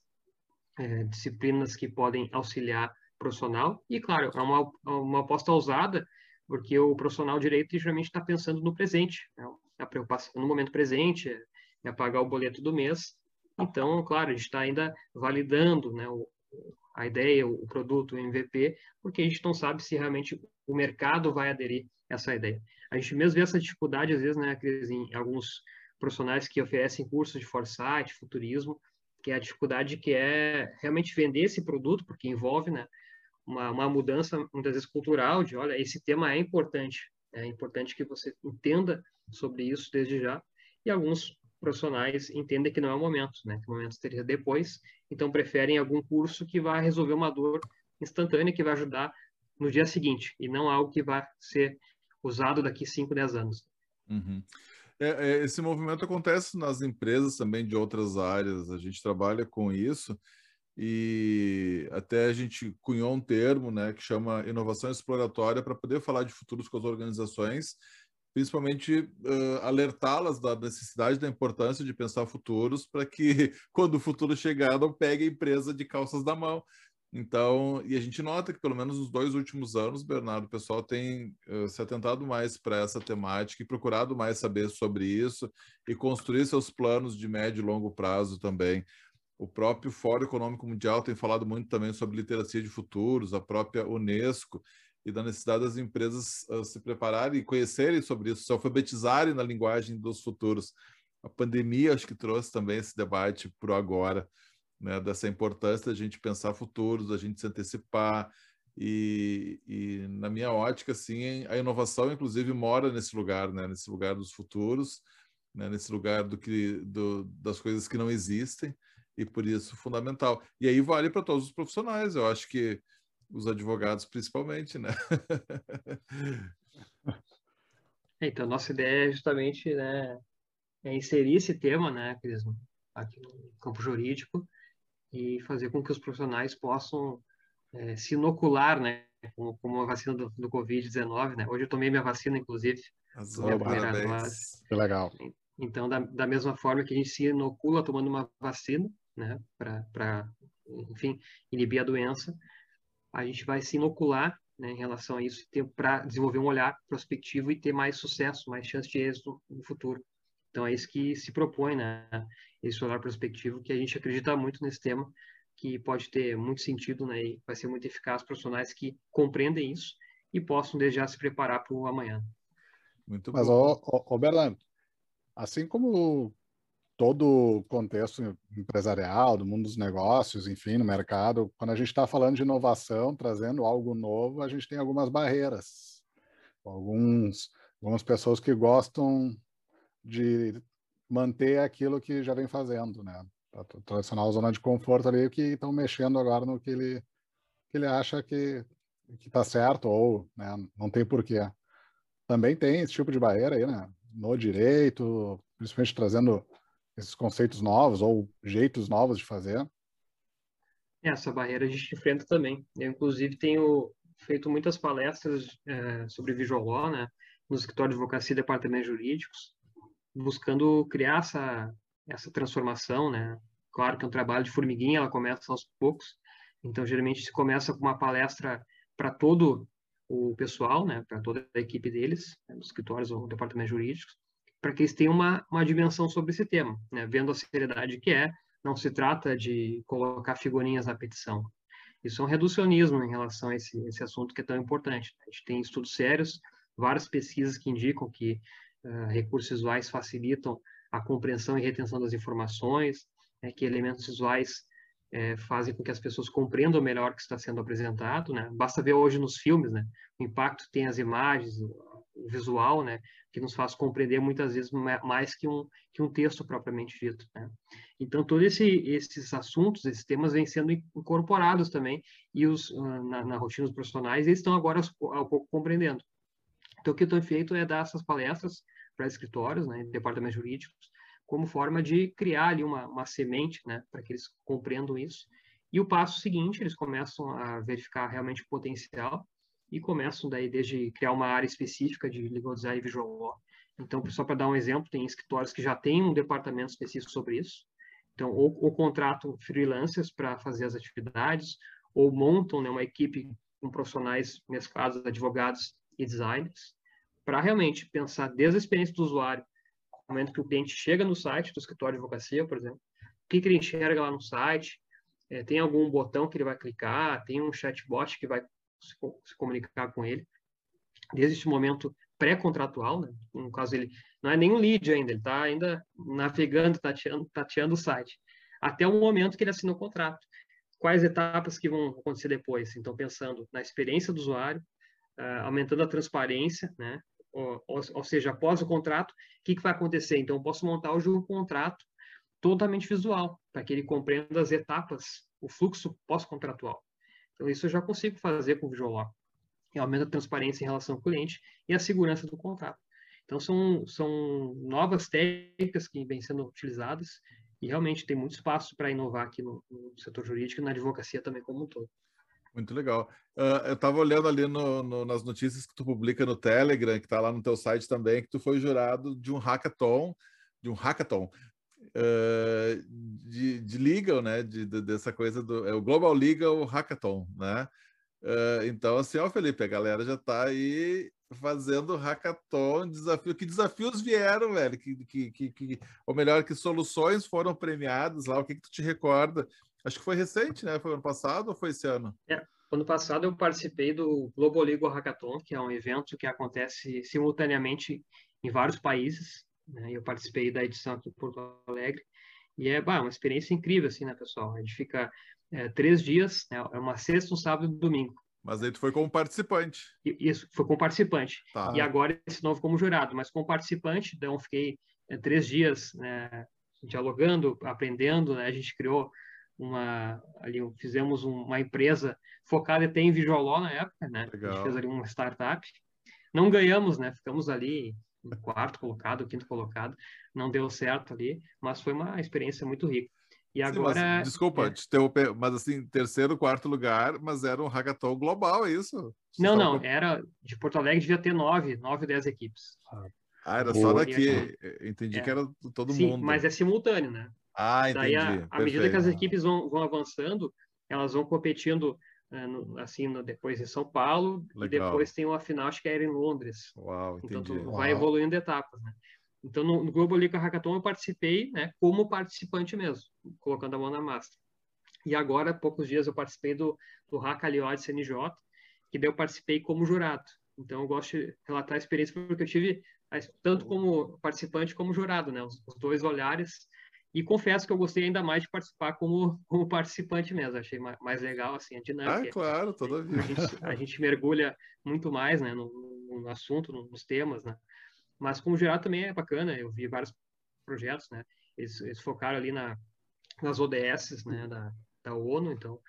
uh, disciplinas que podem auxiliar profissional, e, claro, é uma, uma aposta ousada, porque o profissional de direito geralmente está pensando no presente, né? a preocupação no momento presente, é, é pagar o boleto do mês, então, claro, a gente está ainda validando né, o, a ideia, o produto, o MVP, porque a gente não sabe se realmente o mercado vai aderir a essa ideia. A gente mesmo vê essa dificuldade, às vezes, né, Cris, em alguns profissionais que oferecem cursos de foresight, futurismo, que é a dificuldade que é realmente vender esse produto, porque envolve né, uma, uma mudança, muitas vezes, cultural, de, olha, esse tema é importante, é importante que você entenda sobre isso desde já, e alguns profissionais entendem que não é o momento, né? Que o momento seria depois, então preferem algum curso que vai resolver uma dor instantânea, que vai ajudar no dia seguinte, e não algo que vai ser usado daqui 5, 10 anos. Uhum. É, é, esse movimento acontece nas empresas também de outras áreas, a gente trabalha com isso, e até a gente cunhou um termo né, que chama inovação exploratória para poder falar de futuros com as organizações principalmente uh, alertá-las da necessidade, da importância de pensar futuros, para que <laughs> quando o futuro chegar não pegue a empresa de calças da mão. Então, e a gente nota que pelo menos nos dois últimos anos, Bernardo, o pessoal tem uh, se atentado mais para essa temática e procurado mais saber sobre isso e construir seus planos de médio e longo prazo também. O próprio Fórum Econômico Mundial tem falado muito também sobre literacia de futuros, a própria Unesco e da necessidade das empresas uh, se prepararem e conhecerem sobre isso, se alfabetizarem na linguagem dos futuros. A pandemia acho que trouxe também esse debate para o agora, né, dessa importância da gente pensar futuros, da gente se antecipar e, e na minha ótica, sim, a inovação inclusive mora nesse lugar, né, nesse lugar dos futuros, né, nesse lugar do que do, das coisas que não existem e por isso fundamental. E aí vale para todos os profissionais. Eu acho que os advogados principalmente, né? <laughs> então, nossa ideia é justamente né, é inserir esse tema, né, Cris, aqui no campo jurídico e fazer com que os profissionais possam é, se inocular, né, como, como a vacina do, do Covid-19, né? Hoje eu tomei minha vacina, inclusive. Azul, minha parabéns. Que legal. Então, da, da mesma forma que a gente se inocula tomando uma vacina, né, para, enfim, inibir a doença, a gente vai se inocular né, em relação a isso para desenvolver um olhar prospectivo e ter mais sucesso, mais chance de êxito no futuro. Então é isso que se propõe, né? Esse olhar prospectivo que a gente acredita muito nesse tema, que pode ter muito sentido, né? E vai ser muito eficaz para profissionais que compreendem isso e possam desde já se preparar para o amanhã. Muito Mas, bom. Ô, ô, Berlando, assim como todo o contexto empresarial, do mundo dos negócios, enfim, no mercado, quando a gente está falando de inovação, trazendo algo novo, a gente tem algumas barreiras. Alguns, algumas pessoas que gostam de manter aquilo que já vem fazendo, né? A tradicional zona de conforto ali que estão mexendo agora no que ele, que ele acha que está certo ou né, não tem porquê. Também tem esse tipo de barreira aí, né? No direito, principalmente trazendo esses conceitos novos ou jeitos novos de fazer. É, essa barreira a gente enfrenta também. Eu, inclusive, tenho feito muitas palestras é, sobre visual law, né, no escritório de advocacia e departamentos jurídicos, buscando criar essa, essa transformação, né. Claro que é um trabalho de formiguinha, ela começa aos poucos. Então, geralmente, se começa com uma palestra para todo o pessoal, né, para toda a equipe deles, né, dos escritórios ou departamentos jurídicos, para que eles tenham uma, uma dimensão sobre esse tema, né, vendo a seriedade que é, não se trata de colocar figurinhas na petição. Isso é um reducionismo em relação a esse, esse assunto que é tão importante. A gente tem estudos sérios, várias pesquisas que indicam que uh, recursos visuais facilitam a compreensão e retenção das informações, né, que elementos visuais é, fazem com que as pessoas compreendam melhor o que está sendo apresentado, né? Basta ver hoje nos filmes, né? O impacto tem as imagens, o visual, né? Que nos faz compreender muitas vezes mais que um que um texto propriamente dito, né? Então todos esse, esses assuntos, esses temas vêm sendo incorporados também e os ah, na, na rotina dos profissionais eles estão agora ao pouco compreendendo. Então o que eu tenho feito é dar essas palestras para escritórios, né? Departamentos jurídicos como forma de criar ali uma, uma semente, né, para que eles compreendam isso. E o passo seguinte, eles começam a verificar realmente o potencial e começam daí desde criar uma área específica de legal design e visual law. Então, só para dar um exemplo, tem escritórios que já têm um departamento específico sobre isso. Então, ou, ou contratam freelancers para fazer as atividades, ou montam né, uma equipe com profissionais mesclados, advogados e designers, para realmente pensar desde a experiência do usuário momento que o cliente chega no site do escritório de advocacia, por exemplo, o que, que ele enxerga lá no site, é, tem algum botão que ele vai clicar, tem um chatbot que vai se, se comunicar com ele. Desde esse momento pré-contratual, né? no caso ele não é nenhum lead ainda, ele está ainda navegando, tateando, tateando o site, até o momento que ele assina o contrato. Quais etapas que vão acontecer depois? Então, pensando na experiência do usuário, uh, aumentando a transparência, né? ou, ou, seja, após o contrato, o que, que vai acontecer? Então, eu posso montar hoje um contrato totalmente visual, para que ele compreenda as etapas, o fluxo pós-contratual. Então, isso eu já consigo fazer com o Visual. E aumenta a transparência em relação ao cliente e a segurança do contrato. Então, são, são novas técnicas que vêm sendo utilizadas e realmente tem muito espaço para inovar aqui no, no setor jurídico e na advocacia também como um todo. Muito legal. Uh, eu estava olhando ali no, no, nas notícias que tu publica no Telegram, que está lá no teu site também, que tu foi jurado de um hackathon, de um hackathon uh, de, de legal, né? De, de, dessa coisa do é o Global Legal Hackathon, né? Uh, então, assim, ó, Felipe, a galera já está aí fazendo hackathon, desafio. Que desafios vieram, velho? Que, que, que, que, ou melhor, que soluções foram premiadas lá? O que, que tu te recorda? Acho que foi recente, né? Foi ano passado ou foi esse ano? É, ano passado eu participei do Global Legal Hackathon, que é um evento que acontece simultaneamente em vários países. Né? Eu participei da edição aqui em Porto Alegre. E é bah, uma experiência incrível, assim, né, pessoal? A gente fica é, três dias, né? é uma sexta, um sábado e um domingo. Mas aí tu foi como participante. Isso, foi como participante. Tá. E agora esse novo como jurado. Mas como participante, então fiquei é, três dias né, dialogando, aprendendo. Né? A gente criou uma ali fizemos uma empresa focada até em visual law na época, né? Legal. A gente fez ali uma startup. Não ganhamos, né? Ficamos ali quarto colocado, quinto colocado. Não deu certo ali, mas foi uma experiência muito rica. E agora. Sim, mas, desculpa, é... mas assim, terceiro, quarto lugar, mas era um hackathon global, é isso? não, não, era de Porto Alegre devia ter nove, nove, dez equipes. Ah, era só daqui. Entendi é. que era todo Sim, mundo. Mas é simultâneo, né? Ah, entendi. Daí, à medida que as equipes vão, vão avançando, elas vão competindo no, assim no, depois em São Paulo Legal. e depois tem uma final acho que era em Londres. Uau, então tu Uau. vai evoluindo etapas, né? Então no, no Global League Hackathon eu participei, né, como participante mesmo, colocando a mão na massa. E agora, há poucos dias, eu participei do, do Hack de CNJ, que daí eu participei como jurado. Então eu gosto de relatar a experiência porque eu tive tanto como participante como jurado, né? Os, os dois olhares e confesso que eu gostei ainda mais de participar como, como participante mesmo. Achei mais, legal assim, a dinâmica. Ah, claro, toda vez. A gente, a gente mergulha muito mais né, no, no assunto, nos temas, né? Mas como geral também é bacana, eu vi vários projetos, né? Eles, eles focaram ali na, nas ODS, né, da, da ONU, então,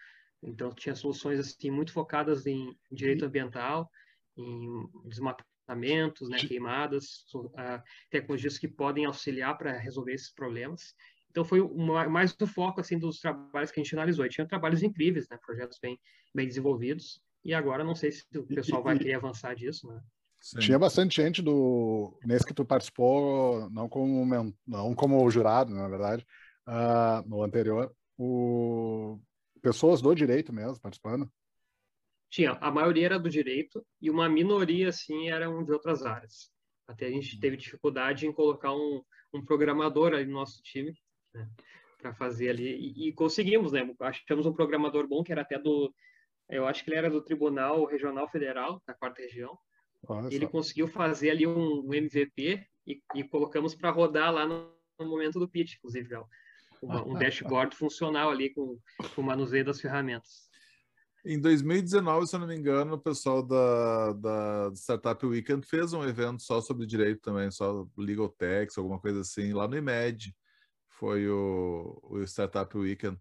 então tinha soluções assim muito focadas em direito ambiental, em desmatamentos, né, queimadas, uh, tecnologias que podem auxiliar para resolver esses problemas. Então foi uma, mais o foco assim dos trabalhos que a gente analisou. E tinha trabalhos incríveis, né, projetos bem bem desenvolvidos. E agora não sei se o pessoal vai querer avançar disso, né? Sim. Tinha bastante gente do nesse que tu participou, não como não como jurado, na verdade, uh, no anterior, o pessoas do direito mesmo participando. Tinha, a maioria era do direito e uma minoria assim eram de outras áreas. Até a gente teve dificuldade em colocar um, um programador ali no nosso time, né, para fazer ali e, e, conseguimos, né? Achamos um programador bom que era até do, eu acho que ele era do Tribunal Regional Federal da Quarta Região ele conseguiu fazer ali um, um MVP e, e colocamos para rodar lá no, no, momento do pitch, inclusive, um, um <laughs> dashboard funcional ali com, com o manuseio das ferramentas. Em 2019, se eu não me engano, o pessoal da, da Startup Weekend fez um evento só sobre direito também, só legal tax, alguma coisa assim, lá no IMED. Foi o, o Startup Weekend.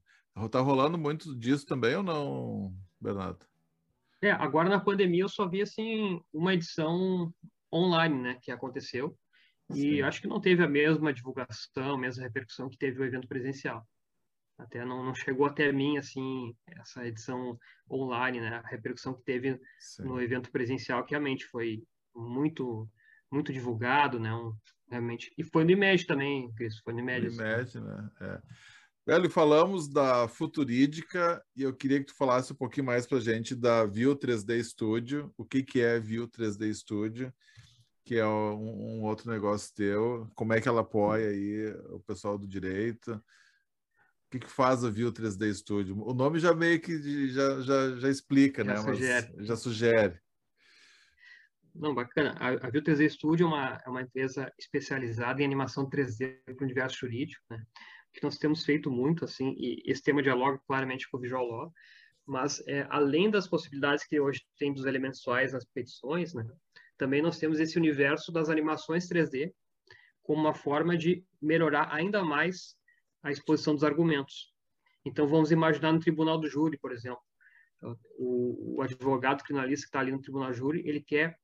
Tá rolando muito disso também ou não, Bernardo? É, agora na pandemia eu só vi assim uma edição online, né, que aconteceu. E Sim. acho que não teve a mesma divulgação, a mesma repercussão que teve o evento presencial. Até não, não chegou até mim assim essa edição online, né, a repercussão que teve Sim. no evento presencial, que realmente foi muito muito divulgado, né, um, realmente. E foi no IMED também, Cris, foi no IMED. No IMED, né? É. Velho, falamos da Futurídica e eu queria que tu falasse um pouquinho mais para a gente da View 3D Studio. O que, que é View 3D Studio, que é um, um, outro negócio teu. Como é que ela apoia aí o pessoal do direito? O que, que faz a View 3D Studio? O nome já meio que já, já, já explica, já né? Sugere. Mas já sugere. Não, bacana. A, a View 3D Studio é uma, é uma empresa especializada em animação 3D para o universo jurídico, né? que nós temos feito muito, assim, e esse tema dialoga claramente com o Visual Law, mas é, além das possibilidades que hoje tem dos elementos visuais nas petições, né, também nós temos esse universo das animações 3D como uma forma de melhorar ainda mais a exposição dos argumentos. Então, vamos imaginar no tribunal do júri, por exemplo, o, o advogado criminalista que está ali no tribunal do júri, ele quer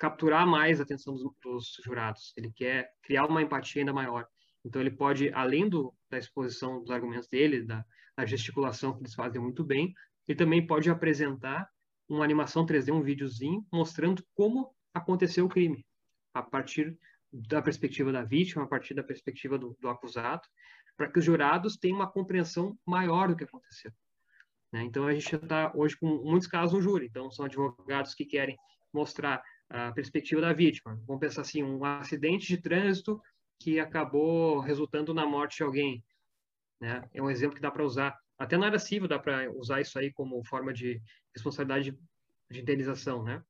capturar mais a atenção dos, dos jurados, ele quer criar uma empatia ainda maior. Então, ele pode, além do, da exposição dos argumentos dele, da, da gesticulação que eles fazem muito bem, ele também pode apresentar uma animação 3D, um videozinho, mostrando como aconteceu o crime, a partir da perspectiva da vítima, a partir da perspectiva do, do acusado, para que os jurados tenham uma compreensão maior do que aconteceu. Né? Então, a gente está hoje com muitos casos no júri. Então, são advogados que querem mostrar a perspectiva da vítima. Vamos pensar assim, um acidente de trânsito que acabou resultando na morte de alguém. Né? É um exemplo que dá para usar. Até na área civil dá para usar isso aí como forma de responsabilidade de indenização. Né?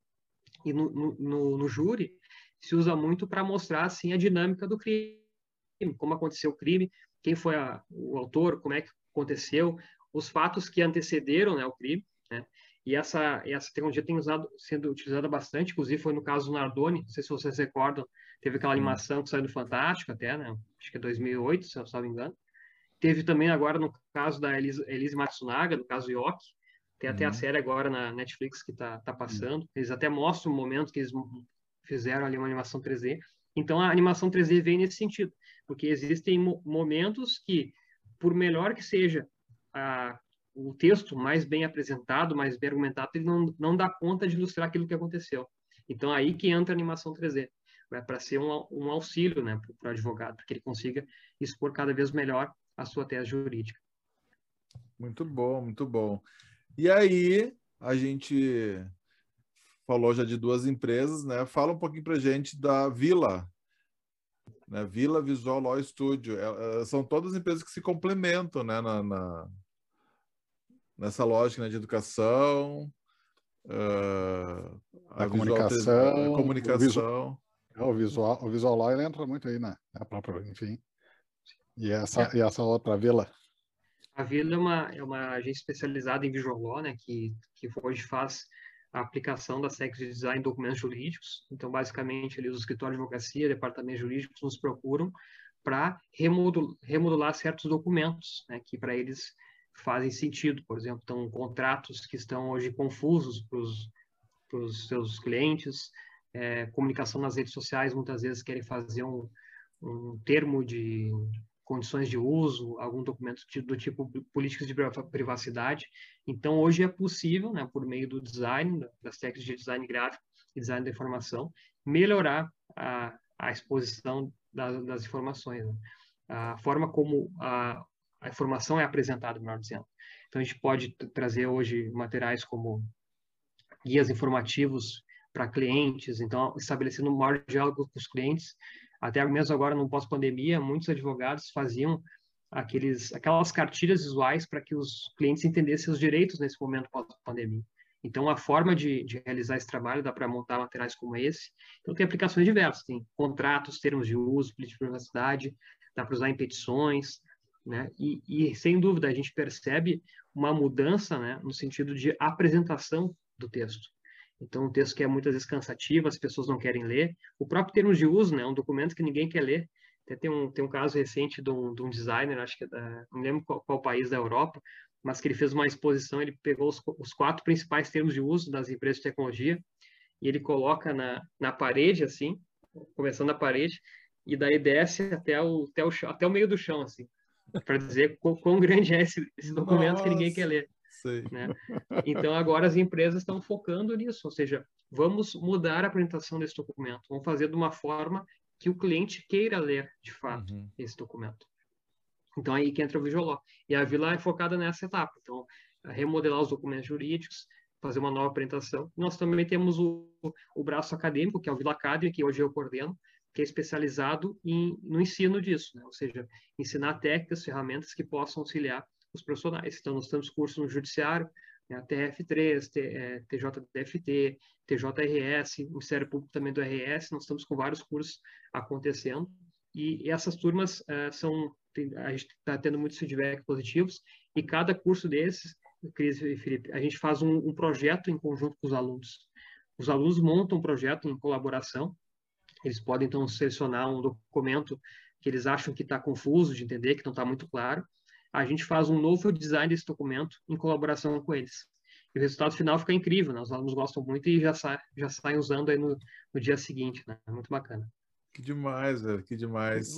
E no, no, no júri se usa muito para mostrar assim, a dinâmica do crime, como aconteceu o crime, quem foi a, o autor, como é que aconteceu, os fatos que antecederam né, o crime. Né? E essa, essa tecnologia tem usado, sendo utilizada bastante, inclusive foi no caso do Nardoni, não sei se vocês recordam, teve aquela animação que saiu do Fantástico até, né? Acho que é 2008, se eu não me engano. Teve também agora no caso da Elise, Elise Matsunaga, no caso Yoki, tem até uhum. a série agora na Netflix que tá, tá passando. Eles até mostram o momento que eles fizeram ali uma animação 3D. Então a animação 3D vem nesse sentido, porque existem momentos que, por melhor que seja a, o texto mais bem apresentado, mais bem argumentado, ele não, não dá conta de ilustrar aquilo que aconteceu. Então, aí que entra a animação 3D, né, para ser um, um auxílio né, para o advogado, para que ele consiga expor cada vez melhor a sua tese jurídica. Muito bom, muito bom. E aí, a gente falou já de duas empresas, né? Fala um pouquinho para gente da Vila, né? Vila Visual Law Studio. É, é, são todas empresas que se complementam, né? Na, na, nessa lógica né, de educação, uh, a, a comunicação, a comunicação. O visual, é, o visual, o visual law ele entra muito aí, né? A própria, enfim. E essa, é. e essa outra vila? A Vila é uma, é uma agência especializada em visual law, né? Que, que hoje faz a aplicação das técnicas de design em documentos jurídicos. Então, basicamente, ali, os escritórios de advocacia, departamentos jurídicos nos procuram para remodular, remodular, certos documentos, né, que para eles fazem sentido. Por exemplo, então, contratos que estão hoje confusos para os seus clientes, é, comunicação nas redes sociais, muitas vezes querem fazer um, um termo de condições de uso, algum documento do tipo políticas de privacidade. Então, hoje é possível, né, por meio do design, das técnicas de design gráfico e design da informação, melhorar a, a exposição das, das informações, né? a forma como a, a informação é apresentada, melhor dizendo. Então, a gente pode trazer hoje materiais como guias informativos para clientes, então, estabelecendo um maior diálogo com os clientes, até mesmo agora, no pós-pandemia, muitos advogados faziam aqueles, aquelas cartilhas visuais para que os clientes entendessem os direitos nesse momento pós-pandemia. Então, a forma de, de, realizar esse trabalho dá para montar materiais como esse. Então, tem aplicações diversas, tem contratos, termos de uso, política de privacidade, dá para usar em petições, né? E, e, sem dúvida, a gente percebe uma mudança né, no sentido de apresentação do texto. Então, um texto que é muitas vezes cansativo, as pessoas não querem ler. O próprio termo de uso, né, é um documento que ninguém quer ler. Até tem um, tem um caso recente de um, de um designer, acho que é da, não lembro qual, qual, país da Europa, mas que ele fez uma exposição, ele pegou os, os, quatro principais termos de uso das empresas de tecnologia e ele coloca na, na parede, assim, começando na parede, e daí desce até o, até o, até o meio do chão, assim, para dizer quão, grande é esse, esse documento Nossa. que ninguém quer ler. Né? Então, agora as empresas estão focando nisso, ou seja, vamos mudar a apresentação desse documento, vamos fazer de uma forma que o cliente queira ler, de fato, uhum. esse documento. Então, aí que entra o Visualó. E a Vila é focada nessa etapa. Então, remodelar os documentos jurídicos, fazer uma nova apresentação. Nós também temos o, o braço acadêmico, que é o Vila Academy, que hoje eu coordeno, que é especializado em, no ensino disso, né? ou seja, ensinar técnicas, ferramentas que possam auxiliar os profissionais. Então, nós temos cursos no Judiciário, né, TF3, T, TJDFT, TJRS, Ministério Público também do RS, nós estamos com vários cursos acontecendo, e, e essas turmas uh, são, tem, a gente está tendo muitos feedbacks positivos, e cada curso desses, Cris e Felipe, a gente faz um, um projeto em conjunto com os alunos. Os alunos montam um projeto em colaboração, eles podem, então, selecionar um documento que eles acham que está confuso de entender, que não está muito claro, a gente faz um novo design desse documento em colaboração com eles. E o resultado final fica incrível, né? Os alunos gostam muito e já, sa já saem usando aí no, no dia seguinte, né? É muito bacana. Que demais, velho, que demais.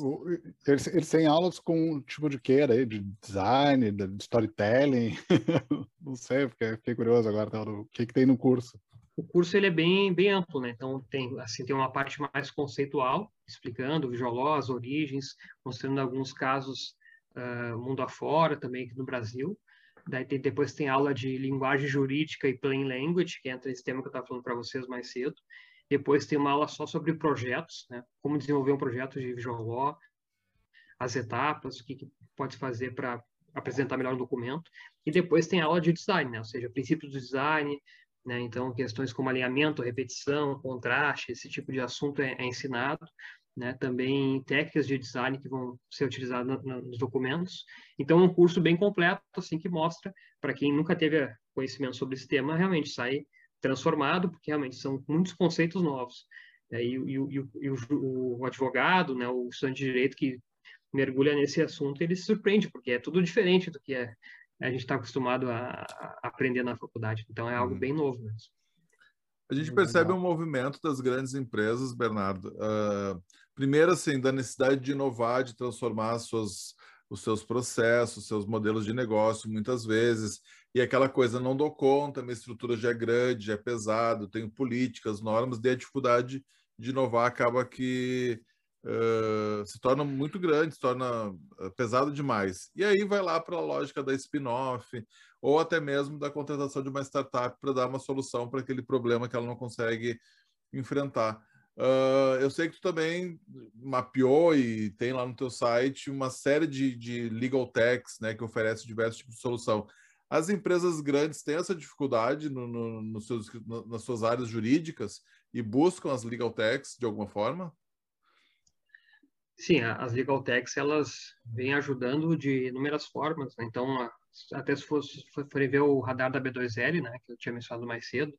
Eles, eles têm aulas com tipo de quê aí? De design, de storytelling? <laughs> Não sei, porque fiquei curioso agora, tá? o que, que tem no curso? O curso ele é bem, bem amplo, né? Então tem assim tem uma parte mais conceitual, explicando o visual as origens, mostrando alguns casos uh, mundo afora, também aqui no Brasil. Daí tem, depois tem aula de linguagem jurídica e plain language, que entra esse tema que eu estava falando para vocês mais cedo. Depois tem uma aula só sobre projetos, né? Como desenvolver um projeto de law, as etapas, o que, que pode fazer para apresentar melhor o documento. E depois tem aula de design, né? Ou seja, princípios do design, né? Então, questões como alinhamento, repetição, contraste, esse tipo de assunto é, é ensinado né, também técnicas de design que vão ser utilizadas nos documentos. Então, é um curso bem completo, assim, que mostra, para quem nunca teve conhecimento sobre esse tema, realmente sai transformado, porque realmente são muitos conceitos novos. Né, e, e, e, e o, o, advogado, né, o estudante de direito que mergulha nesse assunto, ele se surpreende, porque é tudo diferente do que é, a gente está acostumado a, a, aprender na faculdade. Então, é algo uhum. bem novo mesmo. A gente percebe um movimento das grandes empresas, Bernardo. Uh, primeiro, assim, da necessidade de inovar, de transformar suas, os seus processos, seus modelos de negócio, muitas vezes. E aquela coisa, não dou conta, minha estrutura já é grande, já é pesado, tenho políticas, normas, daí a dificuldade de inovar acaba que uh, se torna muito grande, se torna uh, pesado demais. E aí vai lá para a lógica da spin-off, ou até mesmo da contratação de uma startup para dar uma solução para aquele problema que ela não consegue enfrentar. Uh, eu sei que tu também mapeou e tem lá no teu site uma série de, de legal techs, né, que oferece diversos tipos de solução. As empresas grandes têm essa dificuldade no, no, no seus, no, nas suas áreas jurídicas e buscam as legal techs de alguma forma? Sim, as legal techs elas vêm ajudando de inúmeras formas. Né? Então, até se fosse forem ver o radar da B2L, né, que eu tinha mencionado mais cedo,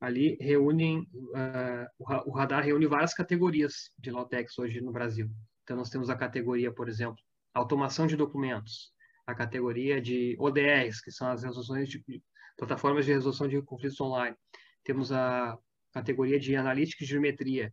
ali reúnem, uh, o radar reúne várias categorias de Lautex hoje no Brasil. Então, nós temos a categoria, por exemplo, automação de documentos, a categoria de ODRs, que são as resoluções de plataformas de resolução de conflitos online. Temos a categoria de analítica de geometria,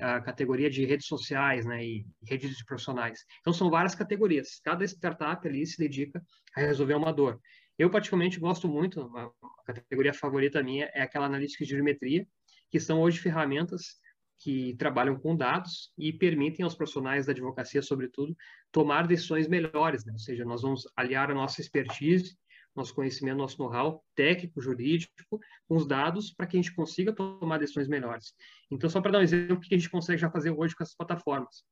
a categoria de redes sociais, né, e redes de profissionais. Então são várias categorias. Cada startup ali se dedica a resolver uma dor. Eu particularmente gosto muito, uma categoria favorita minha é aquela analítica de geometria, que são hoje ferramentas que trabalham com dados e permitem aos profissionais da advocacia, sobretudo, tomar decisões melhores, né? ou seja, nós vamos aliar a nossa expertise, nosso conhecimento, nosso know-how técnico, jurídico, com os dados para que a gente consiga tomar decisões melhores. Então, só para dar um exemplo, o que a gente consegue já fazer hoje com essas plataformas?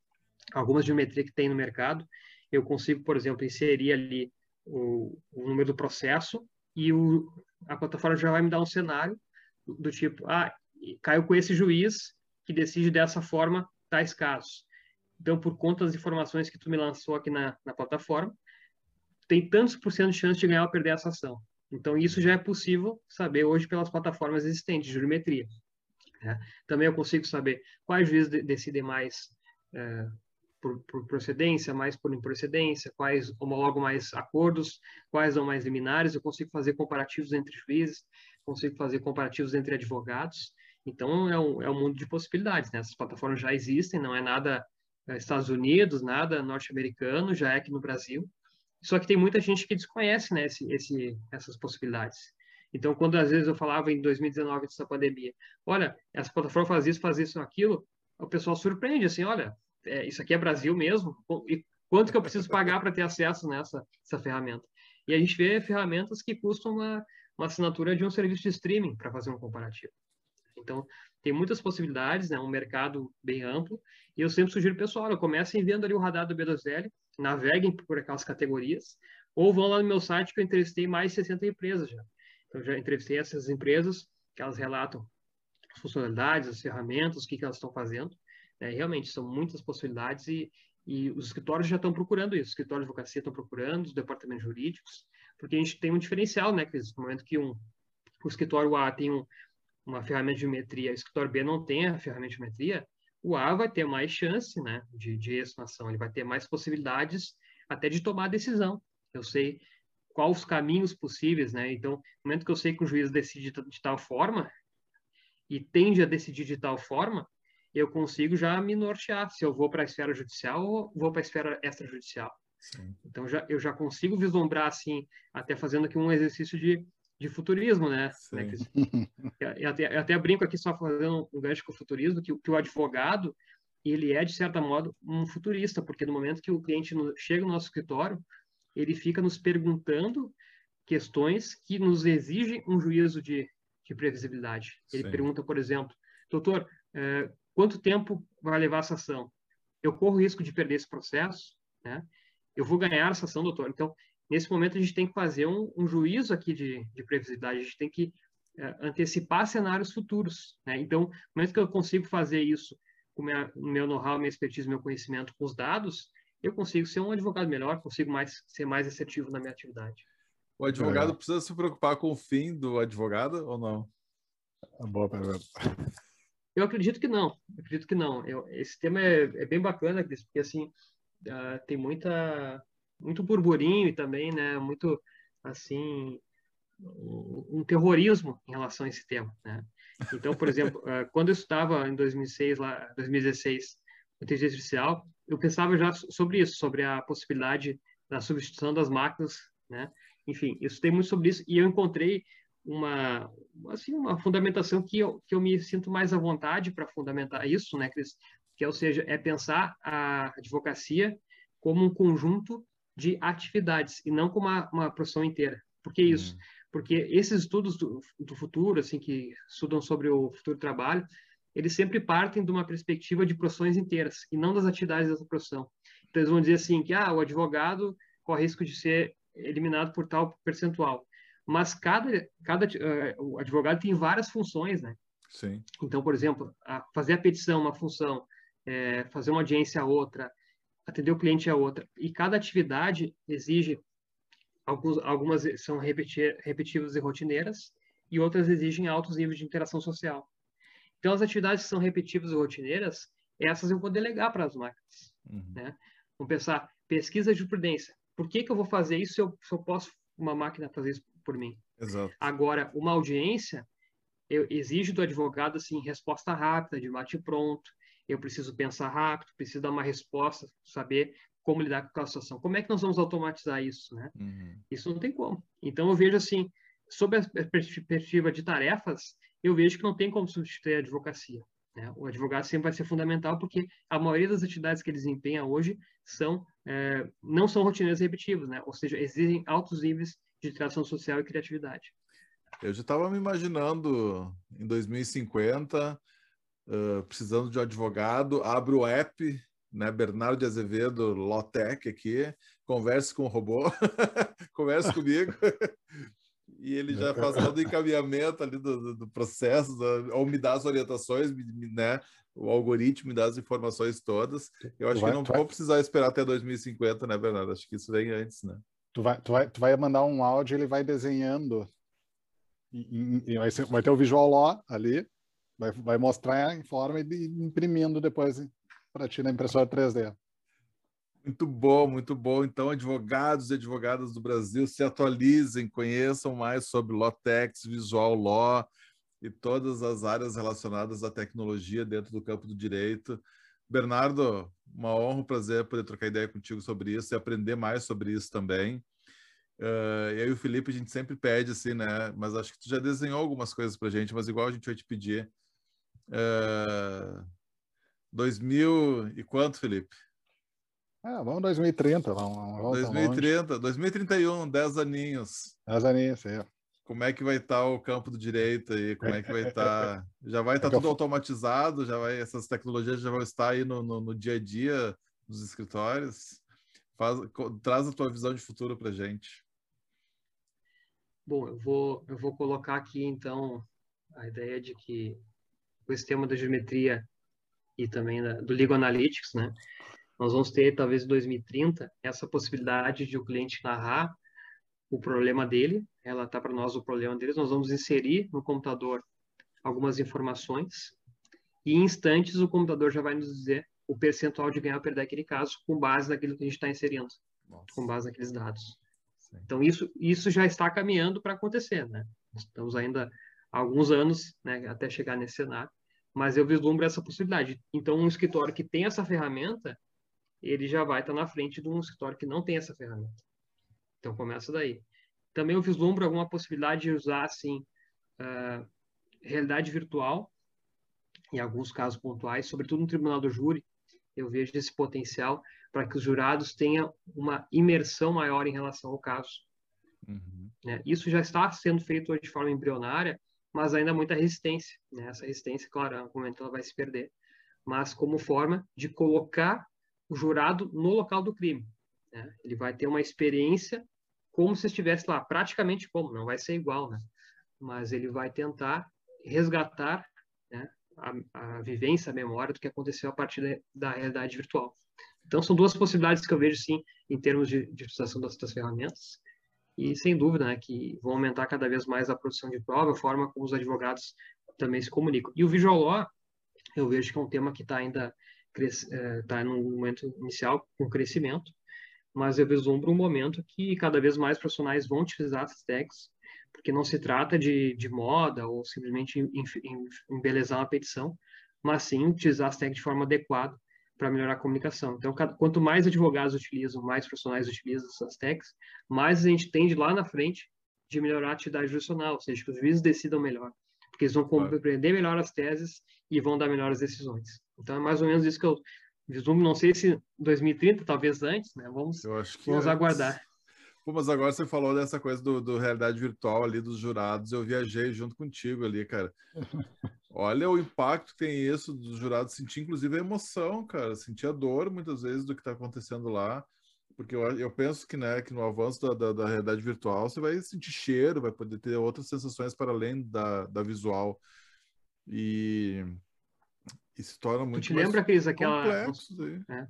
Algumas geometria que tem no mercado, eu consigo, por exemplo, inserir ali o, o número do processo e o, a plataforma já vai me dar um cenário do tipo, ah, caiu com esse juiz, que decide dessa forma tais casos. Então, por conta das informações que tu me lançou aqui na, na plataforma, tem tantos por cento de chance de ganhar ou perder essa ação. Então, isso já é possível saber hoje pelas plataformas existentes de jurimetria. Né? Também eu consigo saber quais juízes decidem mais é, por, por, procedência, mais por improcedência, quais homologam mais acordos, quais são mais liminares. Eu consigo fazer comparativos entre juízes, consigo fazer comparativos entre advogados. Então, é um, é um mundo de possibilidades. Né? Essas plataformas já existem, não é nada é, Estados Unidos, nada norte-americano, já é aqui no Brasil. Só que tem muita gente que desconhece né, esse, esse, essas possibilidades. Então, quando às vezes eu falava em 2019 dessa pandemia, olha, essa plataforma faz isso, faz isso, aquilo, o pessoal surpreende, assim, olha, é, isso aqui é Brasil mesmo? E quanto que eu preciso pagar para ter acesso nessa essa ferramenta? E a gente vê ferramentas que custam uma, uma assinatura de um serviço de streaming para fazer um comparativo. Então, tem muitas possibilidades, né? um mercado bem amplo, e eu sempre sugiro pessoal, comecem vendo ali o radar do B2L, naveguem por aquelas categorias, ou vão lá no meu site que eu entrevistei mais de 60 empresas já. Então, já entrevistei essas empresas, que elas relatam as funcionalidades, as ferramentas, o que, que elas estão fazendo. É, realmente, são muitas possibilidades e, e os escritórios já estão procurando isso. Os escritórios de advocacia estão procurando, os departamentos jurídicos, porque a gente tem um diferencial, né, Cris? No momento que um, o escritório A tem um, uma ferramenta de geometria, o escritório B não tem a ferramenta de geometria, o A vai ter mais chance né, de, de estimação, ele vai ter mais possibilidades até de tomar decisão. Eu sei quais os caminhos possíveis, né? Então, no momento que eu sei que o juiz decide de tal forma e tende a decidir de tal forma, eu consigo já me nortear se eu vou para a esfera judicial ou vou para a esfera extrajudicial. Sim. Então, já, eu já consigo vislumbrar, assim, até fazendo aqui um exercício de de futurismo, né? né <laughs> eu, até, eu até brinco aqui só fazendo um gancho com o futurismo, que, que o advogado, ele é, de certa modo, um futurista, porque no momento que o cliente chega no nosso escritório, ele fica nos perguntando questões que nos exigem um juízo de, de previsibilidade. Ele Sim. pergunta, por exemplo, doutor, é, quanto tempo vai levar essa ação? Eu corro risco de perder esse processo? Né? Eu vou ganhar essa ação, doutor? Então, nesse momento a gente tem que fazer um, um juízo aqui de, de, previsibilidade, a gente tem que é, antecipar cenários futuros. Né? Então, no momento que eu consigo fazer isso com minha, o meu know-how, minha expertise, meu conhecimento com os dados, eu consigo ser um advogado melhor, consigo mais, ser mais assertivo na minha atividade. O advogado é. precisa se preocupar com o fim do advogado ou não? É boa pergunta. Eu acredito que não. Eu acredito que não. Eu, esse tema é, é bem bacana, porque assim uh, tem muita muito burburinho e também, né, muito assim um terrorismo em relação a esse tema, né? Então, por exemplo, eh, quando eu estava em 2006 lá, 2016, no inteligência artificial, eu pensava já sobre isso, sobre a possibilidade da substituição das máquinas, né? Enfim, eu estudei muito sobre isso e eu encontrei uma assim uma fundamentação que eu, que eu me sinto mais à vontade para fundamentar isso, né, Cris? Que ou seja, é pensar a advocacia como um conjunto de atividades e não como uma, uma profissão inteira. Por que isso? Uhum. Porque esses estudos do, do, futuro, assim, que estudam sobre o futuro do trabalho, eles sempre partem de uma perspectiva de profissões inteiras e não das atividades dessa profissão. Então, eles vão dizer assim que ah, o advogado corre risco de ser eliminado por tal percentual. Mas cada, cada uh, o advogado tem várias funções, né? Sim. Então, por exemplo, a fazer a petição uma função, é, fazer uma audiência outra, atender o cliente é outra. E cada atividade exige alguns, algumas são repetitivas e rotineiras e outras exigem altos níveis de interação social. Então, as atividades que são repetitivas e rotineiras, essas eu vou delegar para as máquinas. Uhum. Né? Vamos pensar, pesquisa de prudência. Por que, que eu vou fazer isso se eu, se eu posso uma máquina fazer isso por mim? Exato. Agora, uma audiência, eu exijo do advogado assim resposta rápida, de mate pronto. Eu preciso pensar rápido, preciso dar uma resposta, saber como lidar com aquela situação. Como é que nós vamos automatizar isso, né? Uhum. Isso não tem como. Então eu vejo assim, sob a perspectiva de tarefas, eu vejo que não tem como substituir a advocacia. Né? O advogado sempre vai ser fundamental porque a maioria das atividades que ele desempenha hoje são é, não são rotineiras repetitivas, né? Ou seja, exigem altos níveis de interação social e criatividade. Eu já estava me imaginando em 2050 uh, precisando de um advogado, abro o app né? Bernardo de Azevedo, Lotec aqui, converse com o robô, <laughs> converse comigo, <laughs> e ele já faz todo o encaminhamento ali do, do processo, ou me dá as orientações, né? O algoritmo me dá as informações todas. Eu acho vai, que não vou vai... precisar esperar até 2050, né, Bernardo? Acho que isso vem antes, né? Tu vai, tu vai, tu vai mandar um áudio, ele vai desenhando. E, e vai, ser, vai ter o visual law ali, vai, vai mostrar em forma e imprimindo depois para ti na impressora 3D. Muito bom, muito bom. Então, advogados e advogadas do Brasil, se atualizem, conheçam mais sobre Lotex, Visual Law e todas as áreas relacionadas à tecnologia dentro do campo do direito. Bernardo, uma honra, um prazer poder trocar ideia contigo sobre isso e aprender mais sobre isso também. Uh, e aí o Felipe, a gente sempre pede assim, né? Mas acho que tu já desenhou algumas coisas para gente, mas igual a gente vai te pedir. Uh, 2000 e quanto, Felipe? É, vamos 2030. Vamos, vamos 2030, longe. 2031, 10 aninhos. 10 aninhos, é. Como é que vai estar tá o campo do direito aí? Como é que vai estar? Tá... <laughs> Já vai estar tá é tudo eu... automatizado? Já vai, essas tecnologias já vão estar aí no, no, no dia a dia dos escritórios? Faz, traz a tua visão de futuro para gente. Bom, eu vou, eu vou colocar aqui então a ideia de que o sistema da geometria e também da, do Legal Analytics, né? Nós vamos ter, talvez em 2030, essa possibilidade de o cliente narrar o problema dele, ela está para nós o problema deles, nós vamos inserir no computador algumas informações e em instantes o computador já vai nos dizer o percentual de ganhar ou perder aquele caso com base naquilo que a gente está inserindo, Nossa. com base naqueles dados. Sim. Então isso isso já está caminhando para acontecer, né? Estamos ainda há alguns anos, né, até chegar nesse cenário, mas eu vislumbro essa possibilidade. Então, um escritório que tem essa ferramenta, ele já vai estar na frente de um escritório que não tem essa ferramenta. Então, começa daí. Também eu vislumbro alguma possibilidade de usar, assim, uh, realidade virtual, em alguns casos pontuais, sobretudo no tribunal do júri, eu vejo esse potencial para que os jurados tenham uma imersão maior em relação ao caso. Uhum. Né? Isso já está sendo feito de forma embrionária, mas ainda muita resistência. Né? Essa resistência, claro, no momento ela vai se perder, mas como forma de colocar o jurado no local do crime. Né? Ele vai ter uma experiência como se estivesse lá, praticamente como, não vai ser igual, né? mas ele vai tentar resgatar né, a, a, vivência, a memória do que aconteceu a partir da, da, realidade virtual. Então, são duas possibilidades que eu vejo, sim, em termos de, de utilização das ferramentas e sem dúvida né, que vão aumentar cada vez mais a produção de prova, a forma como os advogados também se comunicam. E o visual law, eu vejo que é um tema que está ainda está é, no momento inicial com crescimento, mas eu vislumbro um momento que cada vez mais profissionais vão utilizar essas tags, porque não se trata de, de moda ou simplesmente em, em, embelezar uma petição, mas sim utilizar as tags de forma adequada para melhorar a comunicação. Então, quanto mais advogados utilizam, mais profissionais utilizam essas techs, mais a gente tende lá na frente de melhorar a atividade jurisdicional, ou seja, que os juízes decidam melhor, porque eles vão compreender melhor as teses e vão dar melhores decisões. Então, é mais ou menos isso que eu vislumbro, não sei se 2030, talvez antes, né? Vamos, vamos antes. aguardar. Pô, mas agora você falou dessa coisa do, do, realidade virtual ali dos jurados, eu viajei junto contigo ali, cara. <laughs> Olha o impacto que tem isso dos jurados sentir, inclusive a emoção, cara, sentir a dor muitas vezes do que está acontecendo lá, porque eu, eu penso que, né, que no avanço da, da, da, realidade virtual você vai sentir cheiro, vai poder ter outras sensações para além da, da visual e, e se torna muito tu te lembra, Cris, aquela complexo, é,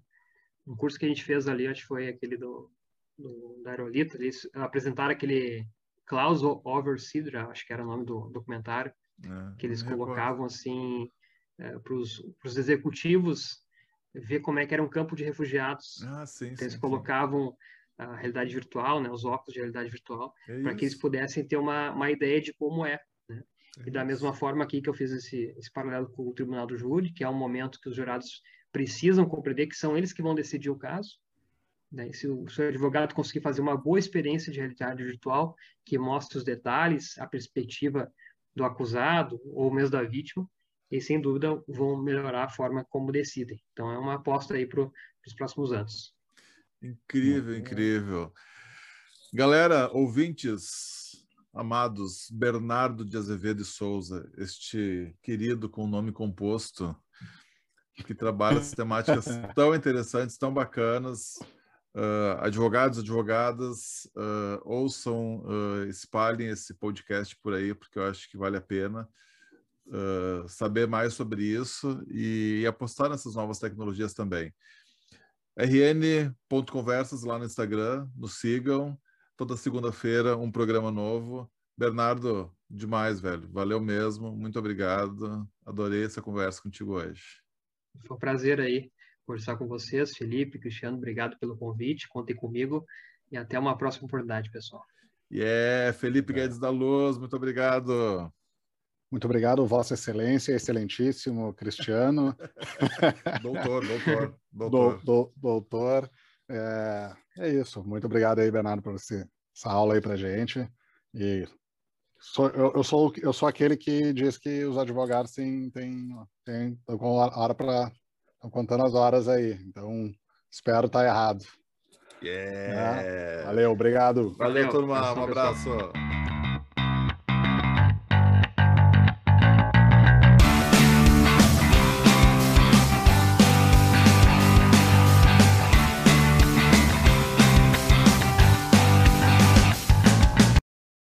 um curso que a gente fez ali, acho que foi aquele do do, da Aerolito, eles apresentaram aquele Klaus Oversidra, acho que era o nome do documentário, é, que eles colocavam assim é, para os executivos ver como é que era um campo de refugiados. Ah, sim, então, sim, eles sim. colocavam a realidade virtual, né, os óculos de realidade virtual, é para que eles pudessem ter uma, uma ideia de como é. Né? É e da mesma forma aqui que eu fiz esse, esse paralelo com o Tribunal do Júri, que é um momento que os jurados precisam compreender que são eles que vão decidir o caso. Né? Se o seu advogado conseguir fazer uma boa experiência de realidade virtual, que mostre os detalhes, a perspectiva do acusado ou mesmo da vítima, e sem dúvida vão melhorar a forma como decidem. Então é uma aposta aí para os próximos anos. Incrível, incrível. Galera, ouvintes amados, Bernardo de Azevedo e Souza, este querido com nome composto, que trabalha sistemáticas tão interessantes, tão bacanas. Uh, advogados, advogadas, uh, ouçam, uh, espalhem esse podcast por aí, porque eu acho que vale a pena saber mais sobre isso e, e apostar nessas novas tecnologias também. rn.conversas lá no Instagram, nos sigam. Toda segunda-feira, um programa novo. Bernardo, demais, velho. Valeu mesmo. Muito obrigado. Adorei essa conversa contigo hoje. Foi um prazer aí conversar com vocês. Felipe, Cristiano, obrigado pelo convite. Contem comigo e até uma próxima oportunidade, pessoal. E yeah, é Felipe é. Guedes da Luz, muito obrigado. Muito obrigado, Vossa Excelência, excelentíssimo Cristiano. doutor, <laughs> doutor, doutor. Do, do, doutor. É, é, isso. Muito obrigado aí, Bernardo, por esse, essa aula aí para gente. E sou, eu, eu, sou, eu sou aquele que diz que os advogados têm, têm, têm hora para estão contando as horas aí. Então, espero estar tá errado. Yeah. É. Valeu, obrigado. Valeu, turma. Um abraço.